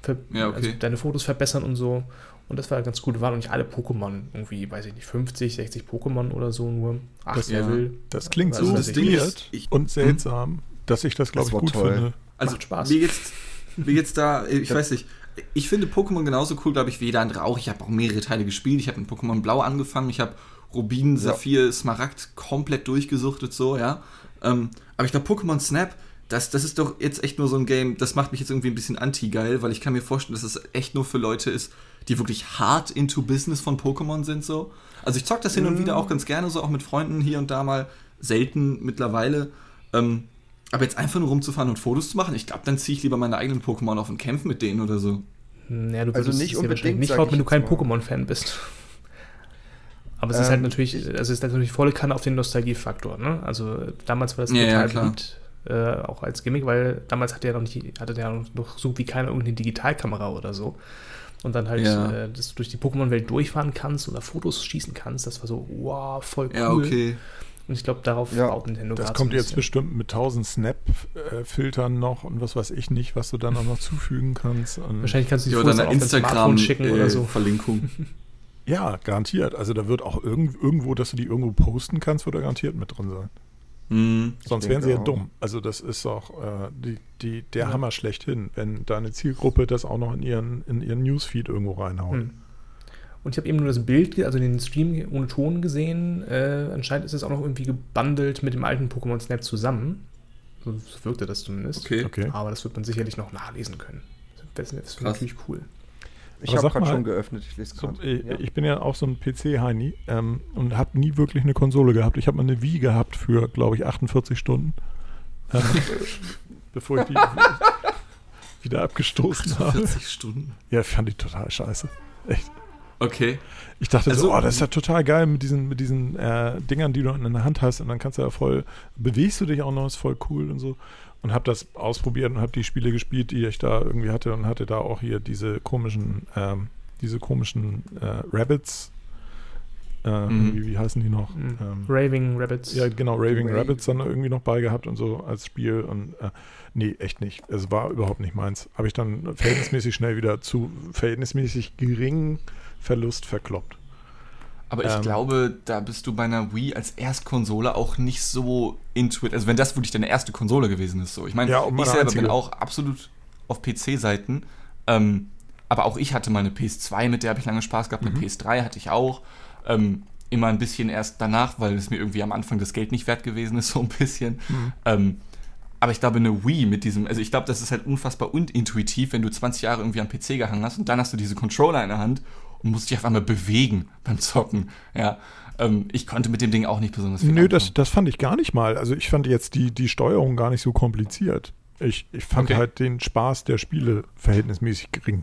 Ver Ja, okay. also deine Fotos verbessern und so. Und das war ganz gut. Waren noch nicht alle Pokémon. Irgendwie, weiß ich nicht, 50, 60 Pokémon oder so nur. Acht Das- ja. Level. Das klingt Also so das Ding ist, weird ich- und seltsam, dass ich das, glaube Das ich, war gut toll. finde. Also Macht Spaß. Mir jetzt, mir jetzt da, ich weiß nicht. Ich finde Pokémon genauso cool, glaube ich, wie jeder andere auch. Ich habe auch mehrere Teile gespielt. Ich habe mit Pokémon Blau angefangen. Ich habe Rubin, Saphir, Smaragd komplett durchgesuchtet, so, ja. Ähm, aber ich glaube, Pokémon Snap, das, das ist doch jetzt echt nur so ein Game, das macht mich jetzt irgendwie ein bisschen anti-geil, weil ich kann mir vorstellen, dass es echt nur für Leute ist, die wirklich hart into Business von Pokémon sind, so. Also ich zock das hin und wieder auch ganz gerne, so auch mit Freunden hier und da mal, selten mittlerweile. Ähm, aber jetzt einfach nur rumzufahren und Fotos zu machen, ich glaube, dann ziehe ich lieber meine eigenen Pokémon auf und kämpfe mit denen oder so. Naja, du Also würdest nicht unbedingt, nicht wenn du kein. Pokémon-Fan bist. Aber es ist halt Ähm, natürlich, also es ist natürlich volle Kanne auf den Nostalgiefaktor, ne? Also damals war das Ja, ja, total klar. beliebt, äh, auch als Gimmick, weil damals hatte ja noch nicht, hatte der noch so wie keiner irgendeine Digitalkamera oder so. Und dann halt, Ja. äh, dass du durch die Pokémon-Welt durchfahren kannst oder Fotos schießen kannst, das war so, wow, voll cool. Ja, okay. Und ich glaube, darauf Ja, baut Nintendo Das kommt jetzt bestimmt mit 1000 Snap-Filtern noch und was weiß ich nicht, was du dann auch noch zufügen kannst. Und Wahrscheinlich kannst du die Ja, oder Fotos auf Smartphone schicken oder so. Instagram-Verlinkung. ja, garantiert. Also da wird auch irgend, irgendwo, dass du die irgendwo posten kannst, wird da garantiert mit drin sein. Hm. Sonst wären sie ja auch. dumm. Also das ist auch äh, die, die, der Ja. Hammer schlechthin, wenn deine Zielgruppe das auch noch in ihren, in ihren Newsfeed irgendwo reinhaut. Hm. Und ich habe eben nur das Bild, also den Stream ohne Ton gesehen. Äh, anscheinend ist es auch noch irgendwie gebundelt mit dem alten Pokémon Snap zusammen. So, wirkte das zumindest. Okay. Okay. Aber das wird man sicherlich noch nachlesen können. Das ist natürlich cool. Ich habe gerade schon geöffnet. Ich lese So, gerade. ich, ja. ich bin ja auch so ein PC-Heini ähm, und habe nie wirklich eine Konsole gehabt. Ich habe mal eine Wii gehabt für, glaube ich, 48 Stunden. Ähm, bevor ich die wieder abgestoßen habe. 40 Stunden. Ja, fand ich total scheiße. Echt. Okay. Ich dachte so, Also- oh, das ist ja total geil mit diesen, mit diesen äh, Dingern, die du in der Hand hast und dann kannst du ja voll, bewegst du dich auch noch, ist voll cool und so. Und habe das ausprobiert und habe die Spiele gespielt, die ich da irgendwie hatte und hatte da auch hier diese komischen ähm, diese komischen äh, Rabbits. Äh, Mhm. wie, wie heißen die noch? Mhm. Ähm, Raving Rabbits. ja, genau, Raving Raving. Rabbits dann irgendwie noch bei gehabt und so als Spiel. Und äh, nee, echt nicht. Es war überhaupt nicht meins. Habe ich dann verhältnismäßig schnell wieder zu verhältnismäßig geringen Verlust verkloppt. Aber ich Ähm. glaube, da bist du bei einer Wii als Erstkonsole auch nicht so intuit. Also wenn das wirklich deine erste Konsole gewesen ist, so. Ich meine, Ja, ich selber einzige. bin auch absolut auf PC-Seiten. Ähm, aber auch ich hatte mal eine PS2, mit der habe ich lange Spaß gehabt. Eine Mhm. PS3 hatte ich auch. Ähm, immer ein bisschen erst danach, weil es mir irgendwie am Anfang das Geld nicht wert gewesen ist, so ein bisschen. Mhm. Ähm, aber ich glaube, eine Wii mit diesem, also ich glaube, das ist halt unfassbar unintuitiv, wenn du 20 Jahre irgendwie am PC gehangen hast und dann hast du diese Controller in der Hand und musst dich auf einmal bewegen beim Zocken. Ja, ähm, ich konnte mit dem Ding auch nicht besonders viel Nö, das, das fand ich gar nicht mal. Also ich fand jetzt die, die Steuerung gar nicht so kompliziert. Ich, ich fand Okay. halt den Spaß der Spiele verhältnismäßig gering.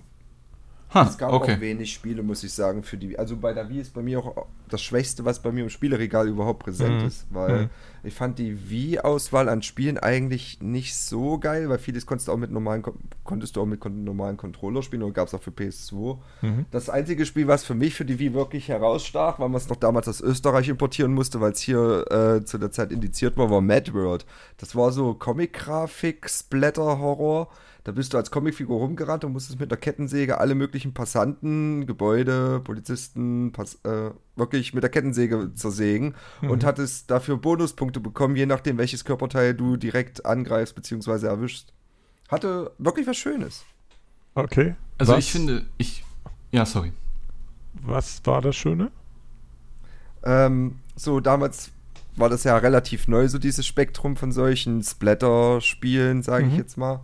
Ha, Es gab okay. auch wenig Spiele, muss ich sagen, für die. Also bei der Wii ist bei mir auch das Schwächste, was bei mir im Spieleregal überhaupt präsent Mhm. ist, weil Mhm. ich fand die Wii-Auswahl an Spielen eigentlich nicht so geil, weil vieles konntest du auch mit normalen, Kon- konntest du auch mit normalen Controller spielen oder gab es auch für PS2. Mhm. Das einzige Spiel, was für mich für die Wii wirklich herausstach, weil man es noch damals aus Österreich importieren musste, weil es hier äh, zu der Zeit indiziert war, war Mad World. Das war so Comic-Grafik, Splatter-Horror. Da bist du als Comicfigur rumgerannt und musstest mit der Kettensäge alle möglichen Passanten, Gebäude, Polizisten, Pass äh, wirklich mit der Kettensäge zersägen und hattest dafür Bonuspunkte bekommen, je nachdem, welches Körperteil du direkt angreifst bzw. erwischst. Hatte wirklich was Schönes. Okay. Also was, ich finde, ich. Ja, sorry. Was war das Schöne? Ähm, so, damals war das ja relativ neu, so dieses Spektrum von solchen Splatter-Spielen, sage ich Mhm. jetzt mal.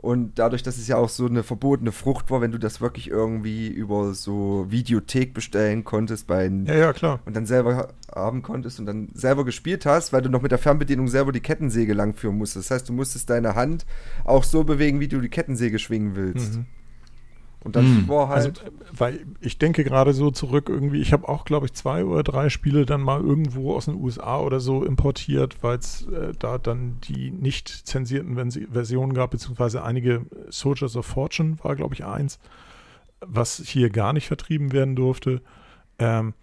Und dadurch, dass es ja auch so eine verbotene Frucht war, wenn du das wirklich irgendwie über so Videothek bestellen konntest bei Ja, ja, klar. und dann selber haben konntest und dann selber gespielt hast, weil du noch mit der Fernbedienung selber die Kettensäge langführen musstest. Das heißt, du musstest deine Hand auch so bewegen, wie du die Kettensäge schwingen willst. Mhm. Und das Mhm. war Also, halt. äh, weil ich denke gerade so zurück irgendwie, ich habe auch, glaube ich, zwei oder drei Spiele dann mal irgendwo aus den USA oder so importiert, weil es äh, da dann die nicht zensierten Versi- Versionen gab, beziehungsweise einige Soldiers of Fortune war, glaube ich, eins, was hier gar nicht vertrieben werden durfte. Ähm,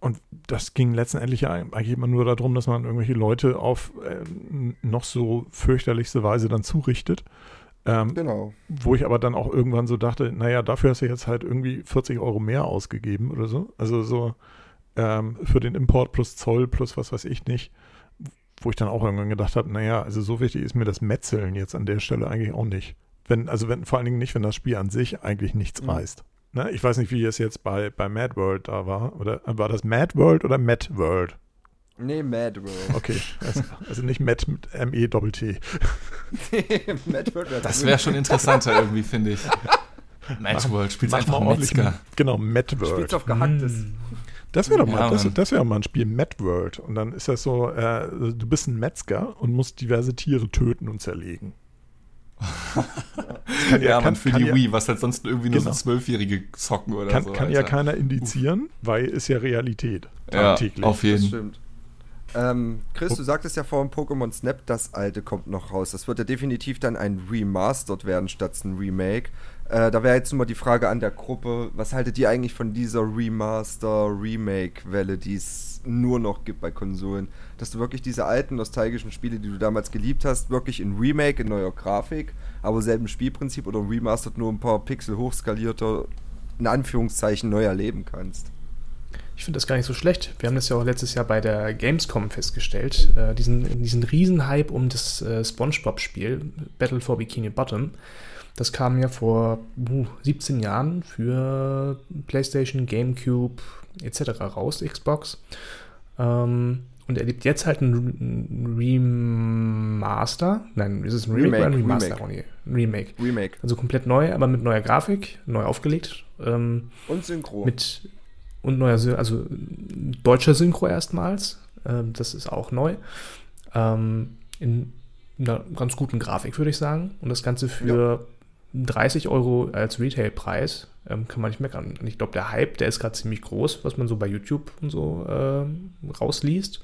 und das ging letztendlich eigentlich immer nur darum, dass man irgendwelche Leute auf ähm, noch so fürchterlichste Weise dann zurichtet. Ähm, genau. wo ich aber dann auch irgendwann so dachte, naja, dafür hast du jetzt halt irgendwie 40 Euro mehr ausgegeben oder so. Also so ähm, für den Import plus Zoll plus was weiß ich nicht. Wo ich dann auch irgendwann gedacht habe, naja, also so wichtig ist mir das Metzeln jetzt an der Stelle eigentlich auch nicht. Wenn, also wenn, vor allen Dingen nicht, wenn das Spiel an sich eigentlich nichts Mhm. reißt. Ne? Ich weiß nicht, wie es jetzt bei, bei Mad World da war. Oder war das Mad World oder Mad World? Nee, Mad World. Okay, also, also nicht Mad mit M-E-T-T. Mad World Das wäre schon interessanter irgendwie, finde ich. Match World spielt Mach einfach. Metzger. Genau, Mad World. Spielst auf Gehacktes. Mm. Das wäre doch Ja, mal, das, Mann. das wäre mal ein Spiel Mad World. Und dann ist das so, äh, du bist ein Metzger und musst diverse Tiere töten und zerlegen. kann Ja, kann- man, für kann die ja- Wii, was halt sonst irgendwie nur Genau. so Zwölfjährige zocken oder Kann, so. kann ja Alter. keiner indizieren, weil ist ja Realität. Ja, tagtäglich. auf Das jeden stimmt. Ähm, Chris, du sagtest ja vorhin, Pokémon Snap, das alte kommt noch raus. Das wird ja definitiv dann ein Remastered werden statt ein Remake. Äh, da wäre jetzt nur mal die Frage an der Gruppe, was haltet ihr eigentlich von dieser Remaster-Remake-Welle, die es nur noch gibt bei Konsolen? Dass du wirklich diese alten, nostalgischen Spiele, die du damals geliebt hast, wirklich in Remake, in neuer Grafik, aber selben Spielprinzip oder Remastered nur ein paar Pixel hochskalierter, in Anführungszeichen, neu erleben kannst. Ich finde das gar nicht so schlecht. Wir haben das ja auch letztes Jahr bei der Gamescom festgestellt. Äh, diesen, diesen Riesenhype um das äh, SpongeBob-Spiel, Battle for Bikini Bottom. Das kam ja vor uh, 17 Jahren für PlayStation, GameCube etc. raus, Xbox. Ähm, und erlebt jetzt halt ein Remaster. Nein, ist es ein Remake, oder ein Remake, Remaster? Remake. Oh, Remake. Remake. Also komplett neu, aber mit neuer Grafik, neu aufgelegt. Ähm, Und Synchro. mit und neuer, also deutscher Synchro erstmals. Ähm, das ist auch neu. Ähm, in einer ganz guten Grafik, würde ich sagen. Und das Ganze für 30 Euro als Retailpreis ähm, kann man nicht meckern. Und ich glaube, der Hype, der ist gerade ziemlich groß, was man so bei YouTube und so ähm, rausliest.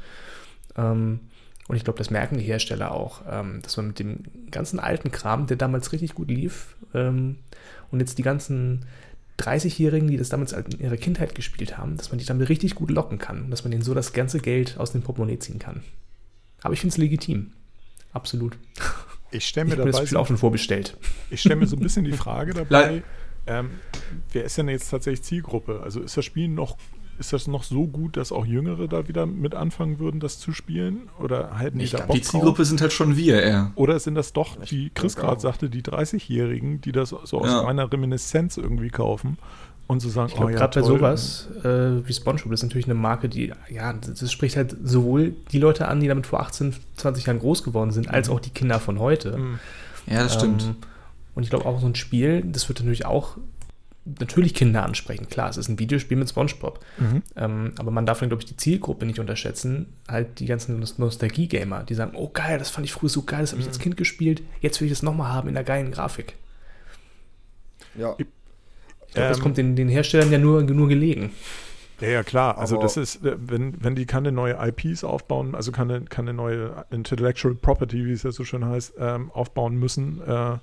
Ähm, und ich glaube, das merken die Hersteller auch, ähm, dass man mit dem ganzen alten Kram, der damals richtig gut lief, ähm, und jetzt die ganzen 30-Jährigen, die das damals in ihrer Kindheit gespielt haben, dass man die damit richtig gut locken kann und dass man denen so das ganze Geld aus dem Portemonnaie ziehen kann. Aber ich finde es legitim. Absolut. Ich stelle mir ich dabei das Spiel so, auch schon vorbestellt. ich stelle mir so ein bisschen die Frage dabei, ähm, wer ist denn jetzt tatsächlich Zielgruppe? Also ist das Spiel noch, ist das noch so gut, dass auch Jüngere da wieder mit anfangen würden, das zu spielen? Oder halten die Ich da glaub, Bock die Zielgruppe sind halt schon wir eher. Oder sind das doch, wie Chris gerade sagte, die 30-Jährigen, die das so aus Ja. meiner Reminiszenz irgendwie kaufen und so sagen, Ich glaube, oh ja, gerade bei sowas äh, wie SpongeBob, das ist natürlich eine Marke, die, ja, das, das spricht halt sowohl die Leute an, die damit vor 18, 20 Jahren groß geworden sind, als auch die Kinder von heute. Mhm. Ja, das stimmt. Ähm, und ich glaube auch so ein Spiel, das wird natürlich auch natürlich Kinder ansprechen. Klar, es ist ein Videospiel mit SpongeBob. Mhm. Ähm, aber man darf dann, glaube ich, die Zielgruppe nicht unterschätzen. Halt die ganzen Nost- Nostalgie-Gamer, die sagen, oh geil, das fand ich früher so geil, das habe ich als Kind gespielt, jetzt will ich das nochmal haben in der geilen Grafik. Ja. Ich glaube, das Ähm, kommt den, den Herstellern ja nur, nur gelegen. Ja, ja, klar. Also Aber- das ist, äh, wenn, wenn die keine neue IPs aufbauen, also keine, keine neue Intellectual Property, wie es ja so schön heißt, ähm, aufbauen müssen, äh,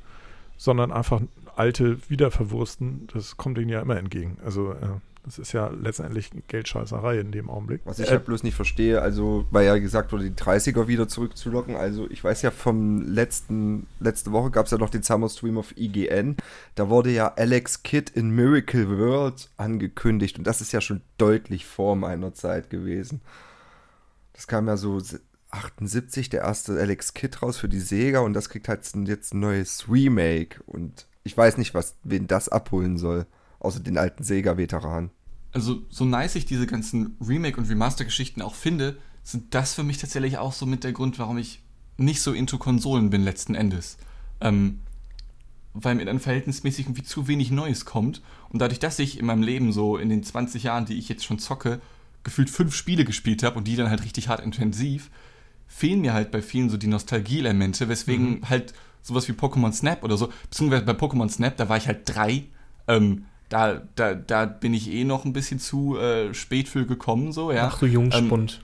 sondern einfach alte wiederverwursten, das kommt ihnen ja immer entgegen. Also äh, das ist ja letztendlich Geldscheißerei in dem Augenblick. Was ich Äh, halt bloß nicht verstehe, also, weil ja gesagt wurde, die 30er wieder zurückzulocken. Also, ich weiß ja vom letzten, letzte Woche gab es ja noch den Summer Stream of IGN. Da wurde ja Alex Kidd in Miracle World angekündigt und das ist ja schon deutlich vor meiner Zeit gewesen. Das kam ja so 78, der erste Alex Kidd raus für die Sega und das kriegt halt jetzt ein neues Remake und ich weiß nicht, was wen das abholen soll, außer den alten Sega-Veteran. also so nice ich diese ganzen Remake- und Remaster-Geschichten auch finde, sind das für mich tatsächlich auch so mit der Grund, warum ich nicht so into Konsolen bin letzten Endes. Ähm, weil mir dann verhältnismäßig irgendwie zu wenig Neues kommt. Und dadurch, dass ich in meinem Leben so in den 20 Jahren, die ich jetzt schon zocke, gefühlt fünf Spiele gespielt habe und die dann halt richtig hart intensiv, fehlen mir halt bei vielen so die Nostalgie-Elemente, weswegen halt sowas wie Pokémon Snap oder so, beziehungsweise bei Pokémon Snap, da war ich halt drei, ähm, da, da, da bin ich eh noch ein bisschen zu äh, spät für gekommen, so, ja. Ach du Jungspund.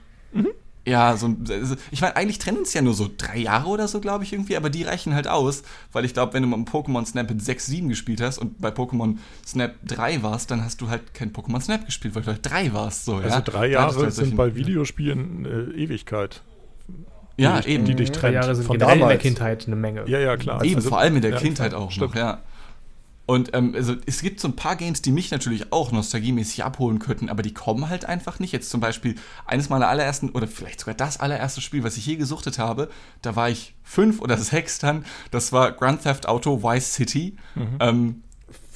Ja, so, also, ich meine, eigentlich trennen es ja nur so drei Jahre oder so, glaube ich, irgendwie, aber die reichen halt aus, weil ich glaube, wenn du mal Pokémon Snap mit 6, 7 gespielt hast und bei Pokémon Snap 3 warst, dann hast du halt kein Pokémon Snap gespielt, weil du halt 3 warst, so, Also ja. drei hattest du Jahre halt sind bei Videospielen äh, Ewigkeit. Ja, die, eben. Die dich Drei trennt. Jahre sind Von generell in der damals. Kindheit eine Menge. Ja, ja, klar. Eben, Also- vor allem in der ja, Kindheit klar, auch stimmt. noch, ja. Und ähm, also es gibt so ein paar Games, die mich natürlich auch nostalgiemäßig abholen könnten, aber die kommen halt einfach nicht. Jetzt zum Beispiel eines meiner allerersten, oder vielleicht sogar das allererste Spiel, was ich je gesuchtet habe, da war ich fünf oder sechs dann, das war Grand Theft Auto Vice City. Ähm,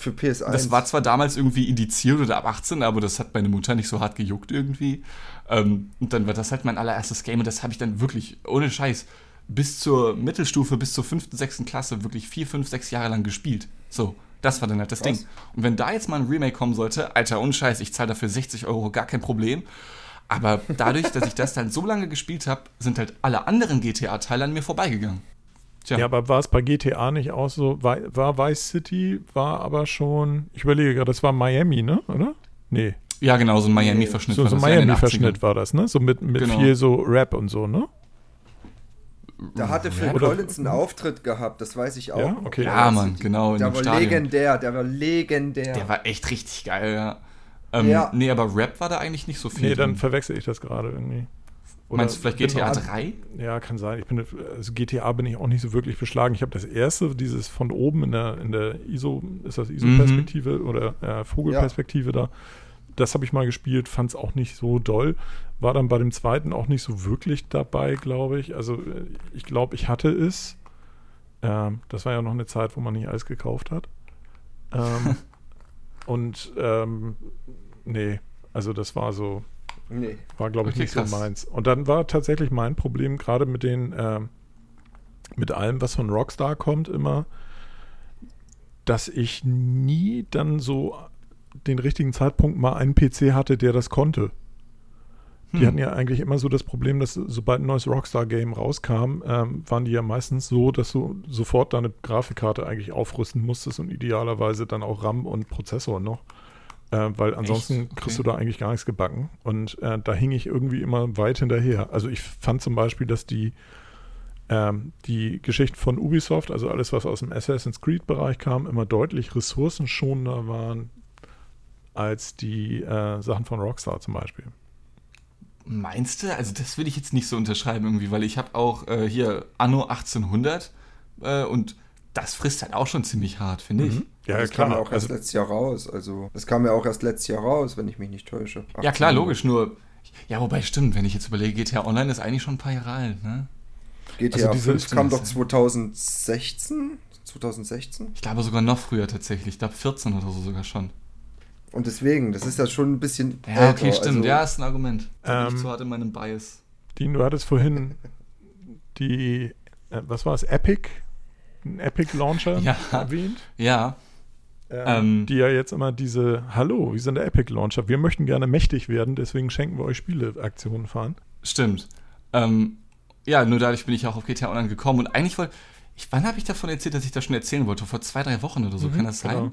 Für PS1. das war zwar damals irgendwie indiziert oder ab 18, aber das hat meine Mutter nicht so hart gejuckt irgendwie. Ähm, und dann war das halt mein allererstes Game und das habe ich dann wirklich, ohne Scheiß, bis zur Mittelstufe, bis zur fünften, sechsten Klasse wirklich vier, fünf, sechs Jahre lang gespielt. So, das war dann halt das Krass. Ding. Und wenn da jetzt mal ein Remake kommen sollte, Alter, ohne Scheiß, ich zahle dafür 60 Euro, gar kein Problem. Aber dadurch, dass ich das dann so lange gespielt habe, sind halt alle anderen GTA-Teile an mir vorbeigegangen. Tja, Ja, aber war es bei GTA nicht auch so? War, war Vice City, war aber schon, ich überlege gerade, das war Miami, ne? Oder? Nee. ja genau, so ein Miami-Verschnitt So, war so das ja in den Miami-Verschnitt 80ern. war das, ne? So mit, mit Genau. viel so Rap und so, ne? Da hatte Phil Oder- Collins einen Auftritt gehabt, das weiß ich auch. Ja, okay. Ja, Mann, genau, in Der dem war Stadion. legendär, der war legendär. Der war echt richtig geil, ja. Ähm, Ja. Nee, aber Rap war da eigentlich nicht so viel. Nee, dann drin. verwechsel ich das gerade irgendwie. Oder Meinst du vielleicht GTA auch- 3? Ja, kann sein. Ich bin, also GTA bin ich auch nicht so wirklich beschlagen. Ich habe das erste, dieses von oben in der, in der ISO, ist das ISO-Perspektive oder äh, Vogelperspektive da, das habe ich mal gespielt, fand es auch nicht so doll. War dann bei dem zweiten auch nicht so wirklich dabei, glaube ich. Also äh, ich glaube, ich hatte es. Ähm, das war ja noch eine Zeit, wo man nicht alles gekauft hat. Ähm, und ähm, nee, also das war so, nee. war, glaube ich, Okay, nicht krass. so meins. Und dann war tatsächlich mein Problem, gerade mit den, ähm, mit allem, was von Rockstar kommt, immer, dass ich nie dann so den richtigen Zeitpunkt mal einen PC hatte, der das konnte. Die Hm. hatten ja eigentlich immer so das Problem, dass sobald ein neues Rockstar-Game rauskam, ähm, waren die ja meistens so, dass du sofort deine Grafikkarte eigentlich aufrüsten musstest und idealerweise dann auch RAM und Prozessor noch. Äh, weil ansonsten Okay. kriegst du da eigentlich gar nichts gebacken. Und äh, da hing ich irgendwie immer weit hinterher. Also ich fand zum Beispiel, dass die, ähm, die Geschichten von Ubisoft, also alles, was aus dem Assassin's Creed-Bereich kam, immer deutlich ressourcenschonender waren. als die äh, Sachen von Rockstar zum Beispiel. Meinst du? Also das würde ich jetzt nicht so unterschreiben irgendwie, weil ich habe auch äh, hier Anno 1800 äh, und das frisst halt auch schon ziemlich hart, finde ich. Ja, das klar. kam ja auch erst also, letztes Jahr raus. Also, das kam ja auch erst letztes Jahr raus, wenn ich mich nicht täusche. Ja klar, 18. logisch, nur... Ja, wobei stimmt, wenn ich jetzt überlege, GTA Online ist eigentlich schon ein paar Jahre alt, ne? GTA Also diese- 5 kam doch 2016? 2016? Ich glaube sogar noch früher tatsächlich, ich glaube 14 oder so sogar schon. Und deswegen, das ist ja schon ein bisschen. Ja, okay, älter, stimmt, also- ja, ist ein Argument. Ähm, ich zu hart in meinem Bias. Dean, du hattest vorhin die, äh, was war es, Epic? Ein Epic Launcher Ja. erwähnt. Ja, Ähm, Ähm. die ja jetzt immer diese, hallo, wir sind der Epic Launcher, wir möchten gerne mächtig werden, deswegen schenken wir euch Spieleaktionen fahren. Stimmt. Ähm, ja, nur dadurch bin ich auch auf GTA Online gekommen und eigentlich wollte ich, wann habe ich davon erzählt, dass ich das schon erzählen wollte? Vor zwei, drei Wochen oder so, Mhm, kann das sein? genau.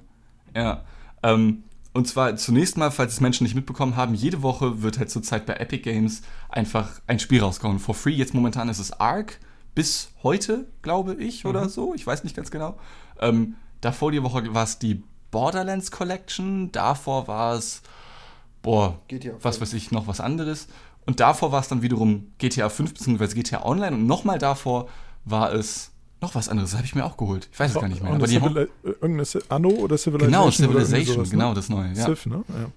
Ja. Ähm, und zwar zunächst mal, falls es Menschen nicht mitbekommen haben, jede Woche wird halt zurzeit bei Epic Games einfach ein Spiel rausgehauen. For free. Jetzt momentan ist es Ark. Bis heute, glaube ich, Mhm. oder so. Ich weiß nicht ganz genau. Ähm, davor die Woche war es die Borderlands Collection. Davor war es, boah, GTA was 5. weiß ich, noch was anderes. Und davor war es dann wiederum GTA 5 bzw. GTA Online. Und nochmal davor war es noch was anderes. Das habe ich mir auch geholt. Ich weiß es gar nicht mehr. Aber die äh, irgendeine Anno oder Civilization? genau, Civilization, sowas, genau ne? das neue. Ja. Civ, ne? Ja.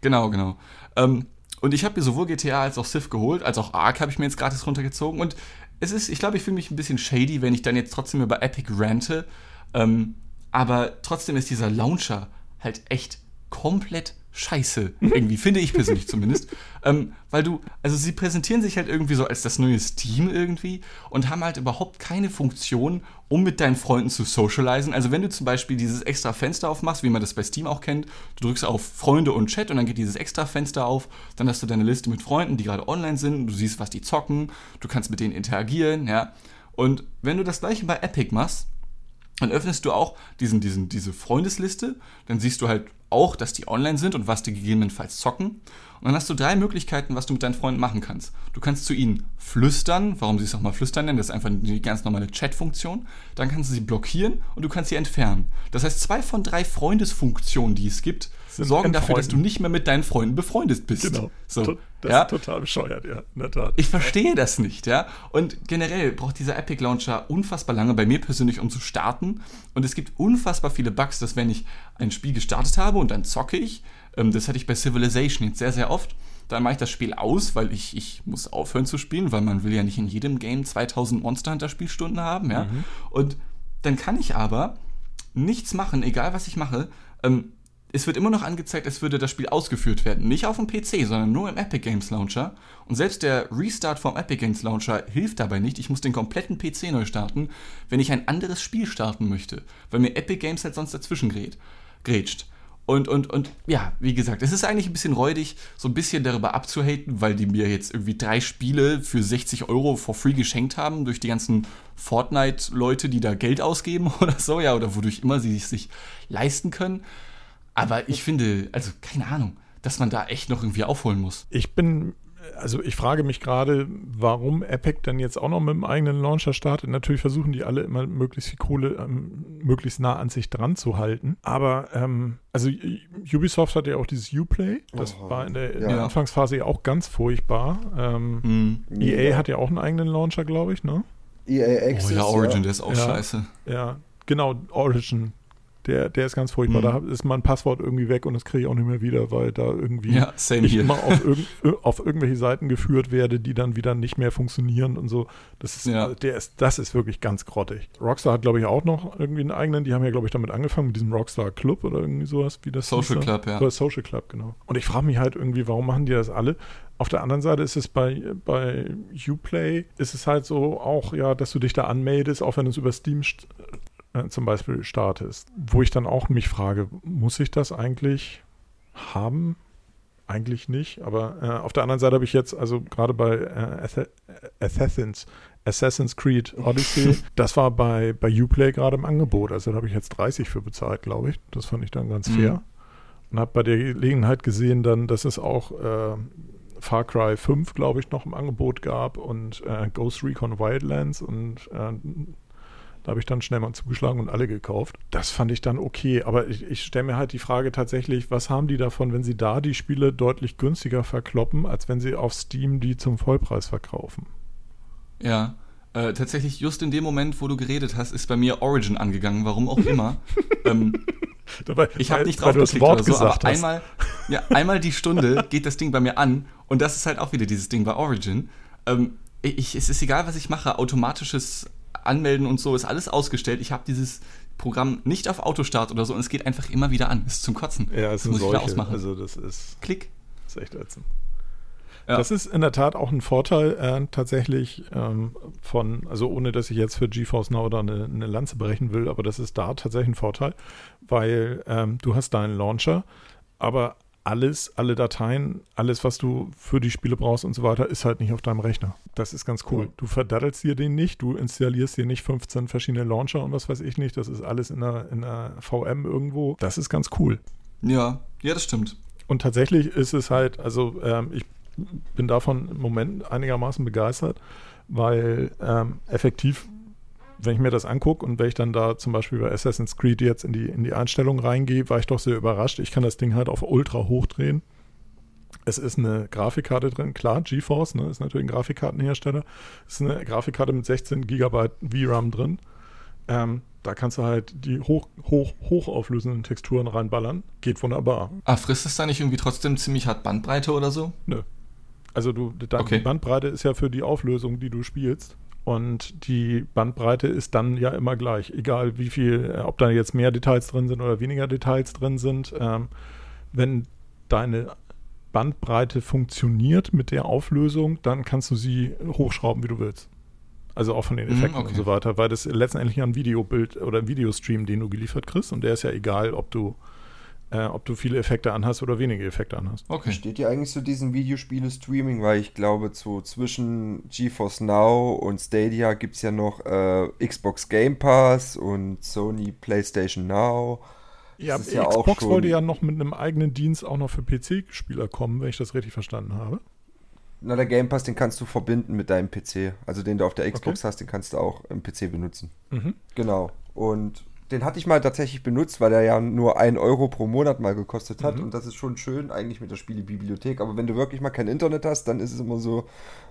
Genau, genau. Ähm, und ich habe mir sowohl GTA als auch Civ geholt, als auch Ark habe ich mir jetzt gratis runtergezogen. Und es ist, ich glaube, ich fühle mich ein bisschen shady, wenn ich dann jetzt trotzdem über Epic rante. Ähm, aber trotzdem ist dieser Launcher halt echt komplett scheiße. Irgendwie, finde ich persönlich zumindest. Ähm, weil du, also sie präsentieren sich halt irgendwie so als das neue Steam irgendwie und haben halt überhaupt keine Funktion, um mit deinen Freunden zu socialisen. Also wenn du zum Beispiel dieses extra Fenster aufmachst, wie man das bei Steam auch kennt, du drückst auf Freunde und Chat und dann geht dieses extra Fenster auf, dann hast du deine Liste mit Freunden, die gerade online sind, du siehst, was die zocken, du kannst mit denen interagieren, ja. Und wenn du das gleiche bei Epic machst, dann öffnest du auch diesen, diesen, diese Freundesliste, dann siehst du halt auch, dass die online sind und was die gegebenenfalls zocken. Und dann hast du drei Möglichkeiten, was du mit deinen Freunden machen kannst. Du kannst zu ihnen flüstern, warum sie es auch mal flüstern nennen, das ist einfach die ganz normale Chat-Funktion. Dann kannst du sie blockieren und du kannst sie entfernen. Das heißt, zwei von drei Freundesfunktionen, die es gibt, sorgen dafür, dass du nicht mehr mit deinen Freunden befreundet bist. Genau. So, Das ja? ist total bescheuert, ja, in der Tat. Ich verstehe das nicht, ja. Und generell braucht dieser Epic Launcher unfassbar lange bei mir persönlich, um zu starten. Und es gibt unfassbar viele Bugs, dass wenn ich ein Spiel gestartet habe und dann zocke ich, ähm, das hatte ich bei Civilization jetzt sehr, sehr oft, dann mache ich das Spiel aus, weil ich, ich muss aufhören zu spielen, weil man will ja nicht in jedem Game 2000 Monster Hunter Spielstunden haben, ja. Und dann kann ich aber nichts machen, egal was ich mache. Ähm, es wird immer noch angezeigt, als würde das Spiel ausgeführt werden. Nicht auf dem PC, sondern nur im Epic Games Launcher. Und selbst der Restart vom Epic Games Launcher hilft dabei nicht. Ich muss den kompletten PC neu starten, wenn ich ein anderes Spiel starten möchte. Weil mir Epic Games halt sonst dazwischen grätscht. Und, und, und ja, wie gesagt, es ist eigentlich ein bisschen räudig, so ein bisschen darüber abzuhaten, weil die mir jetzt irgendwie drei Spiele für 60 Euro for free geschenkt haben durch die ganzen Fortnite-Leute, die da Geld ausgeben oder so, ja, oder wodurch immer sie sich leisten können. Aber ich finde, also keine Ahnung, dass man da echt noch irgendwie aufholen muss. Ich bin, also ich frage mich gerade, warum Epic dann jetzt auch noch mit dem eigenen Launcher startet. Natürlich versuchen die alle immer möglichst viel Kohle ähm, möglichst nah an sich dran zu halten. Aber ähm, also Ubisoft hat ja auch dieses Uplay. Das Oh, war in der, in ja. der Anfangsphase ja auch ganz furchtbar. Ähm, Hm. EA hat ja auch einen eigenen Launcher, glaube ich, ne? EA Oh Access. ja, Origin, der ist auch Ja. scheiße. Ja, genau, Origin. Der, der ist ganz furchtbar. Mhm. Da ist mein Passwort irgendwie weg und das kriege ich auch nicht mehr wieder, weil da irgendwie Ja, ich hier. immer auf, irgend, auf irgendwelche Seiten geführt werde, die dann wieder nicht mehr funktionieren und so. Das ist, Ja. der ist, das ist wirklich ganz grottig. Rockstar hat, glaube ich, auch noch irgendwie einen eigenen. Die haben ja, glaube ich, damit angefangen mit diesem Rockstar Club oder irgendwie sowas, wie das Social da. Club, ja. Oder Social Club, genau. Und ich frage mich halt irgendwie, warum machen die das alle? Auf der anderen Seite ist es bei, bei Uplay, ist es halt so auch, ja, dass du dich da anmeldest, auch wenn du es über Steam st äh, zum Beispiel startest. Wo ich dann auch mich frage, muss ich das eigentlich haben? Eigentlich nicht, aber äh, auf der anderen Seite habe ich jetzt, also gerade bei äh, Assassins, Assassin's Creed Odyssey, das war bei, bei Uplay gerade im Angebot. Also da habe ich jetzt 30 für bezahlt, glaube ich. Das fand ich dann ganz Mhm. fair. Und habe bei der Gelegenheit gesehen dann, dass es auch äh, Far Cry 5, glaube ich, noch im Angebot gab und äh, Ghost Recon Wildlands und äh, Da habe ich dann schnell mal zugeschlagen und alle gekauft. Das fand ich dann okay. Aber ich, ich stelle mir halt die Frage tatsächlich, was haben die davon, wenn sie da die Spiele deutlich günstiger verkloppen, als wenn sie auf Steam die zum Vollpreis verkaufen? Ja. Äh, tatsächlich, just in dem Moment, wo du geredet hast, ist bei mir Origin angegangen, warum auch immer. ähm, Dabei, ich habe nicht drauf geklickt oder so, aber hast. einmal, ja, einmal die Stunde geht das Ding bei mir an und das ist halt auch wieder dieses Ding bei Origin. Ähm, ich, es ist egal, was ich mache, automatisches Anmelden und so ist alles ausgestellt. Ich habe dieses Programm nicht auf Autostart oder so und es geht einfach immer wieder an. Ist zum Kotzen. Ja, es das muss solche, ich wieder ausmachen. Also das ist. Klick. Das ist echt ätzend. Ja. Das ist in der Tat auch ein Vorteil äh, tatsächlich ähm, von, also ohne dass ich jetzt für GeForce Now da eine, eine, Lanze brechen will, aber das ist da tatsächlich ein Vorteil, weil ähm, du hast deinen Launcher, aber alles, alle Dateien, alles, was du für die Spiele brauchst und so weiter, ist halt nicht auf deinem Rechner. Das ist ganz cool. Du verdattelst dir den nicht, du installierst dir nicht 15 verschiedene Launcher und was weiß ich nicht. Das ist alles in einer, in einer VM irgendwo. Das ist ganz cool. Ja, ja, das stimmt. Und tatsächlich ist es halt, also ähm, ich bin davon im Moment einigermaßen begeistert, weil ähm, effektiv, wenn ich mir das angucke und wenn ich dann da zum Beispiel bei Assassin's Creed jetzt in die, in die Einstellung reingehe, war ich doch sehr überrascht. Ich kann das Ding halt auf Ultra hochdrehen. Es ist eine Grafikkarte drin, klar, GeForce, ne, ist natürlich ein Grafikkartenhersteller. Es ist eine Grafikkarte mit 16 GB VRAM drin. Ähm, da kannst du halt die hoch, hoch, hochauflösenden Texturen reinballern. Geht wunderbar. Ah, frisst es da nicht irgendwie trotzdem ziemlich hart Bandbreite oder so? Nö. Also du, deine okay. Bandbreite ist ja für die Auflösung, die du spielst. Und die Bandbreite ist dann ja immer gleich, egal wie viel, äh, ob da jetzt mehr Details drin sind oder weniger Details drin sind. Ähm, wenn deine Bandbreite funktioniert mit der Auflösung, dann kannst du sie hochschrauben, wie du willst. Also auch von den mhm, Effekten mm, okay. und so weiter, weil das letztendlich ein Videobild oder ein Videostream, den du geliefert kriegst und der ist ja egal, ob du äh, ob du viele Effekte anhast oder wenige Effekte anhast. Okay. Steht ihr eigentlich zu diesem Videospiele-Streaming? Weil ich glaube, zu, zwischen GeForce Now und Stadia gibt es ja noch äh, Xbox Game Pass und Sony PlayStation Now. Ja, ja Xbox wollte ja noch mit einem eigenen Dienst auch noch für PC-Spieler kommen, wenn ich das richtig verstanden habe. Na, der Game Pass, den kannst du verbinden mit deinem PC. Also den du auf der Xbox okay. hast, den kannst du auch im PC benutzen. Mhm. Genau. Und den hatte ich mal tatsächlich benutzt, weil er ja nur 1 Euro pro Monat mal gekostet hat. Mhm. Und das ist schon schön eigentlich mit der Spielebibliothek. Aber wenn du wirklich mal kein Internet hast, dann ist es immer so,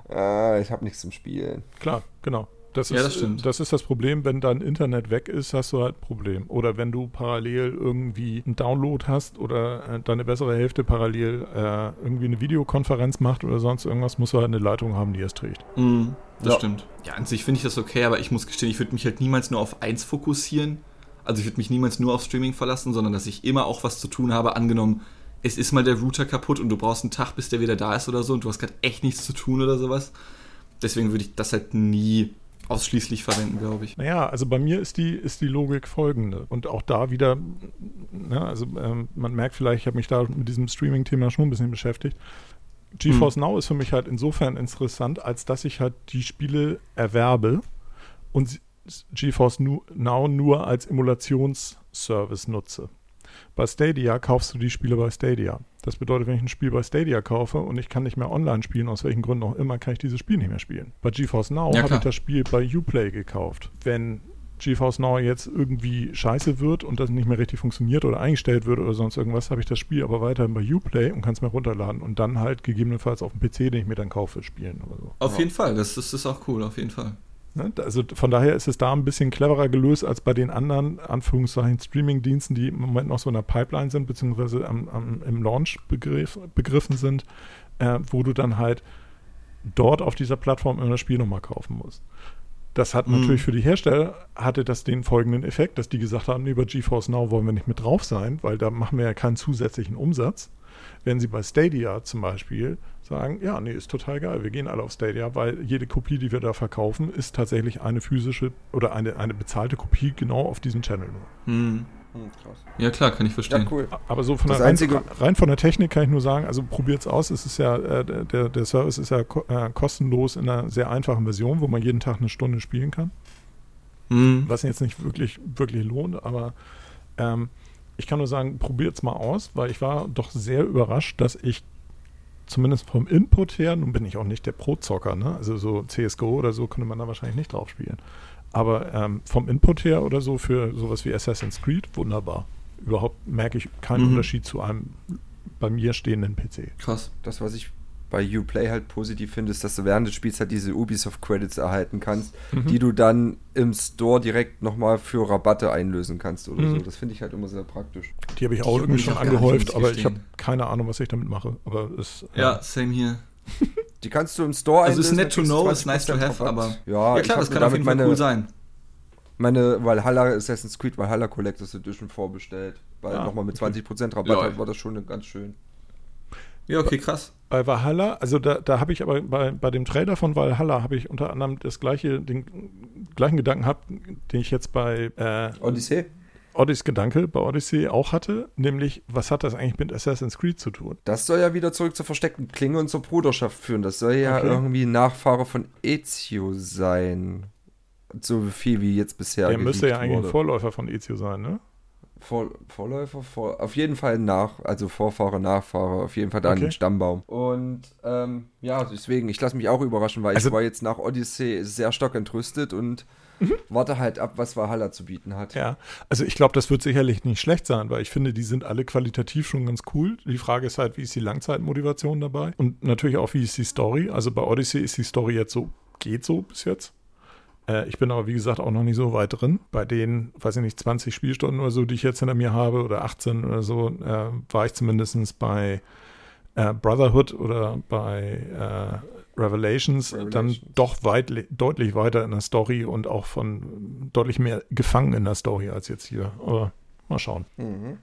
äh, ich habe nichts zum Spielen. Klar, genau. Das ja, ist, das stimmt. Das ist das Problem, wenn dein Internet weg ist, hast du halt ein Problem. Oder wenn du parallel irgendwie einen Download hast oder äh, deine bessere Hälfte parallel äh, irgendwie eine Videokonferenz macht oder sonst irgendwas, musst du halt eine Leitung haben, die es trägt. Mhm, das ja. stimmt. Ja, an sich finde ich das okay, aber ich muss gestehen, ich würde mich halt niemals nur auf eins fokussieren also ich würde mich niemals nur auf Streaming verlassen, sondern dass ich immer auch was zu tun habe. Angenommen, es ist mal der Router kaputt und du brauchst einen Tag, bis der wieder da ist oder so und du hast gerade echt nichts zu tun oder sowas. Deswegen würde ich das halt nie ausschließlich verwenden, glaube ich. Naja, also bei mir ist die, ist die Logik folgende. Und auch da wieder, ja, also ähm, man merkt vielleicht, ich habe mich da mit diesem Streaming-Thema schon ein bisschen beschäftigt. GeForce hm. Now ist für mich halt insofern interessant, als dass ich halt die Spiele erwerbe und GeForce Now nur als Emulationsservice nutze. Bei Stadia kaufst du die Spiele bei Stadia. Das bedeutet, wenn ich ein Spiel bei Stadia kaufe und ich kann nicht mehr online spielen, aus welchen Gründen auch immer, kann ich dieses Spiel nicht mehr spielen. Bei GeForce Now ja, habe ich das Spiel bei Uplay gekauft. Wenn GeForce Now jetzt irgendwie scheiße wird und das nicht mehr richtig funktioniert oder eingestellt wird oder sonst irgendwas, habe ich das Spiel aber weiterhin bei Uplay und kann es mir runterladen und dann halt gegebenenfalls auf dem PC, den ich mir dann kaufe, spielen oder so. Auf ja. jeden Fall, das, das ist auch cool, auf jeden Fall. Ne? Also von daher ist es da ein bisschen cleverer gelöst als bei den anderen Anführungszeichen Streaming-Diensten, die im Moment noch so in der Pipeline sind, beziehungsweise am, am, im Launch begriff, begriffen sind, äh, wo du dann halt dort auf dieser Plattform immer das Spiel nochmal kaufen musst. Das hat mhm. natürlich für die Hersteller, hatte das den folgenden Effekt, dass die gesagt haben, über GeForce Now wollen wir nicht mit drauf sein, weil da machen wir ja keinen zusätzlichen Umsatz. Wenn sie bei Stadia zum Beispiel sagen, ja, nee, ist total geil, wir gehen alle auf Stadia, weil jede Kopie, die wir da verkaufen, ist tatsächlich eine physische oder eine, eine bezahlte Kopie genau auf diesem Channel nur. Hm. Hm, ja, klar, kann ich verstehen. Ja, cool. Aber so von der rein, rein, von der Technik kann ich nur sagen, also probiert es aus. Es ist ja, äh, der, der Service ist ja ko äh, kostenlos in einer sehr einfachen Version, wo man jeden Tag eine Stunde spielen kann. Mhm. Was jetzt nicht wirklich, wirklich lohnt, aber ähm, ich kann nur sagen, probiert es mal aus, weil ich war doch sehr überrascht, dass ich zumindest vom Input her, nun bin ich auch nicht der Pro-Zocker, ne? also so CSGO oder so könnte man da wahrscheinlich nicht drauf spielen. Aber ähm, vom Input her oder so für sowas wie Assassin's Creed, wunderbar. Überhaupt merke ich keinen Mhm. Unterschied zu einem bei mir stehenden PC. Krass. Das, was ich bei Uplay halt positiv finde, ist, dass du während des Spiels halt diese Ubisoft-Credits erhalten kannst, Mhm. die du dann im Store direkt nochmal für Rabatte einlösen kannst oder Mhm. so. Das finde ich halt immer sehr praktisch. Die habe ich auch irgendwie schon angehäuft, aber ich habe keine Ahnung, was ich damit mache. Aber es, äh, Ja, same hier. Die kannst du im Store Also ist einlösen, nett to know, ist nice to 20% have, Rabatt. aber. Ja, Ja, klar, das kann auf damit jeden Fall meine, cool sein. meine Valhalla Assassin's Creed Valhalla Collectors Edition vorbestellt. Weil Ja, nochmal mit okay. 20% Rabatt Ja. halt war das schon ganz schön. Ja, okay, krass. Bei Valhalla, also da, da habe ich aber bei, bei dem Trailer von Valhalla habe ich unter anderem das gleiche, den gleichen Gedanken gehabt, den ich jetzt bei äh, Odyssey? Odyssey Gedanke bei Odyssey auch hatte, nämlich was hat das eigentlich mit Assassin's Creed zu tun? Das soll ja wieder zurück zur versteckten Klinge und zur Bruderschaft führen. Das soll ja Okay. irgendwie Nachfahre von Ezio sein. So viel wie jetzt bisher. Der müsste ja eigentlich ein. Vorläufer von Ezio sein, ne? Vor, Vorläufer, vor, auf jeden Fall nach, also Vorfahre, Nachfahre, auf jeden Fall da Okay. ein Stammbaum. Und ähm, ja, deswegen, ich lasse mich auch überraschen, weil Also- ich war jetzt nach Odyssey sehr stark entrüstet und warte halt ab, was Valhalla zu bieten hat. Mhm. Ja, also ich glaube, das wird sicherlich nicht schlecht sein, weil ich finde, die sind alle qualitativ schon ganz cool. Die Frage ist halt, wie ist die Langzeitmotivation dabei? Und natürlich auch, wie ist die Story? Also bei Odyssey ist die Story jetzt so, geht so bis jetzt. Äh, ich bin aber, wie gesagt, auch noch nicht so weit drin. Bei den, weiß ich nicht, 20 Spielstunden oder so, die ich jetzt hinter mir habe, oder 18 oder so, äh, war ich zumindest bei äh, Brotherhood oder bei äh, Revelations, dann Revelations. doch weit, deutlich weiter in der Story und auch von deutlich mehr gefangen in der Story als jetzt hier. Aber mal schauen. Mhm.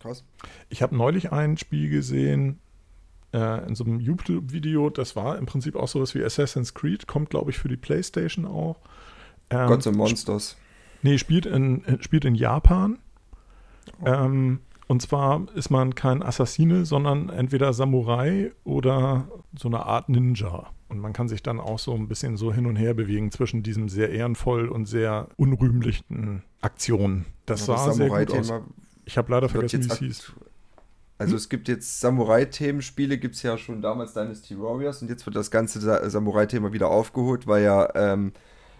Krass. Ich habe neulich ein Spiel gesehen äh, in so einem YouTube-Video, das war im Prinzip auch sowas wie Assassin's Creed, kommt glaube ich für die Playstation auch. Ähm, Gods and Monsters. Nee, spielt in, äh, spielt in Japan. Ähm, und zwar ist man kein Assassine, sondern entweder Samurai oder so eine Art Ninja. Und man kann sich dann auch so ein bisschen so hin und her bewegen zwischen diesem sehr ehrenvoll und sehr unrühmlichen Aktionen. Das Ja, sah sehr gut aus. Samurai-Thema Ich habe leider vergessen, wie es hieß. Also es gibt jetzt Samurai-Themenspiele, gibt es ja schon damals Dynasty Warriors und jetzt wird das ganze Sa Samurai-Thema wieder aufgeholt, weil ja ähm,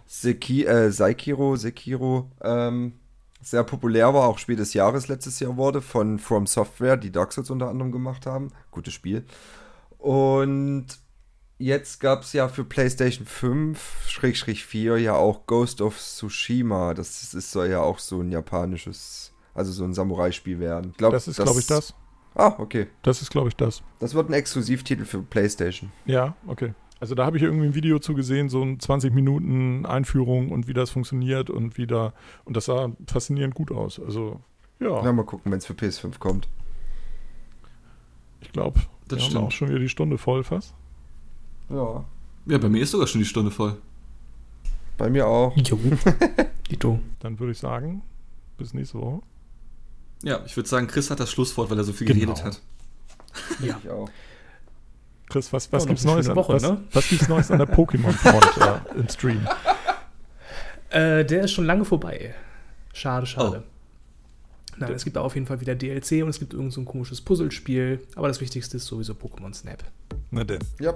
Seki äh, Sekiro, Sekiro ähm, sehr populär war, auch Spiel des Jahres letztes Jahr wurde, von From Software, die Dark Souls unter anderem gemacht haben. Gutes Spiel. Und jetzt gab es ja für PlayStation 5, Schrägstrich 4, ja auch Ghost of Tsushima. Das ist, soll ja auch so ein japanisches, also so ein Samurai-Spiel werden. Glaub, Das ist, glaube ich, das. Ah, okay. Das ist, glaube ich, das. Das wird ein Exklusivtitel für PlayStation. Ja, okay. Also da habe ich irgendwie ein Video zu gesehen, so ein 20 Minuten Einführung und wie das funktioniert und wie da, und das sah faszinierend gut aus. Also, ja, Ja, mal gucken, wenn es für PS5 kommt. ich glaube, Das wir haben stimmt. auch schon wieder die Stunde voll fast. Ja, Ja, bei mir ist sogar schon die Stunde voll. bei mir auch. Jo. Dito. Dann würde ich sagen, bis nächste Woche. Ja, ich würde sagen, Chris hat das Schlusswort, weil er so viel Genau. geredet hat. Ja. Ich auch. Chris, was, was Ja, gibt's Neues? schöne an, Woche, was, ne? was gibt's Neues an der Pokémon-Front äh, im Stream? Äh, der ist schon lange vorbei. Schade, schade. Oh. Nein, es gibt auf jeden Fall wieder DLC und es gibt irgend so ein komisches Puzzlespiel. Aber das Wichtigste ist sowieso Pokémon Snap. Na denn, Ja,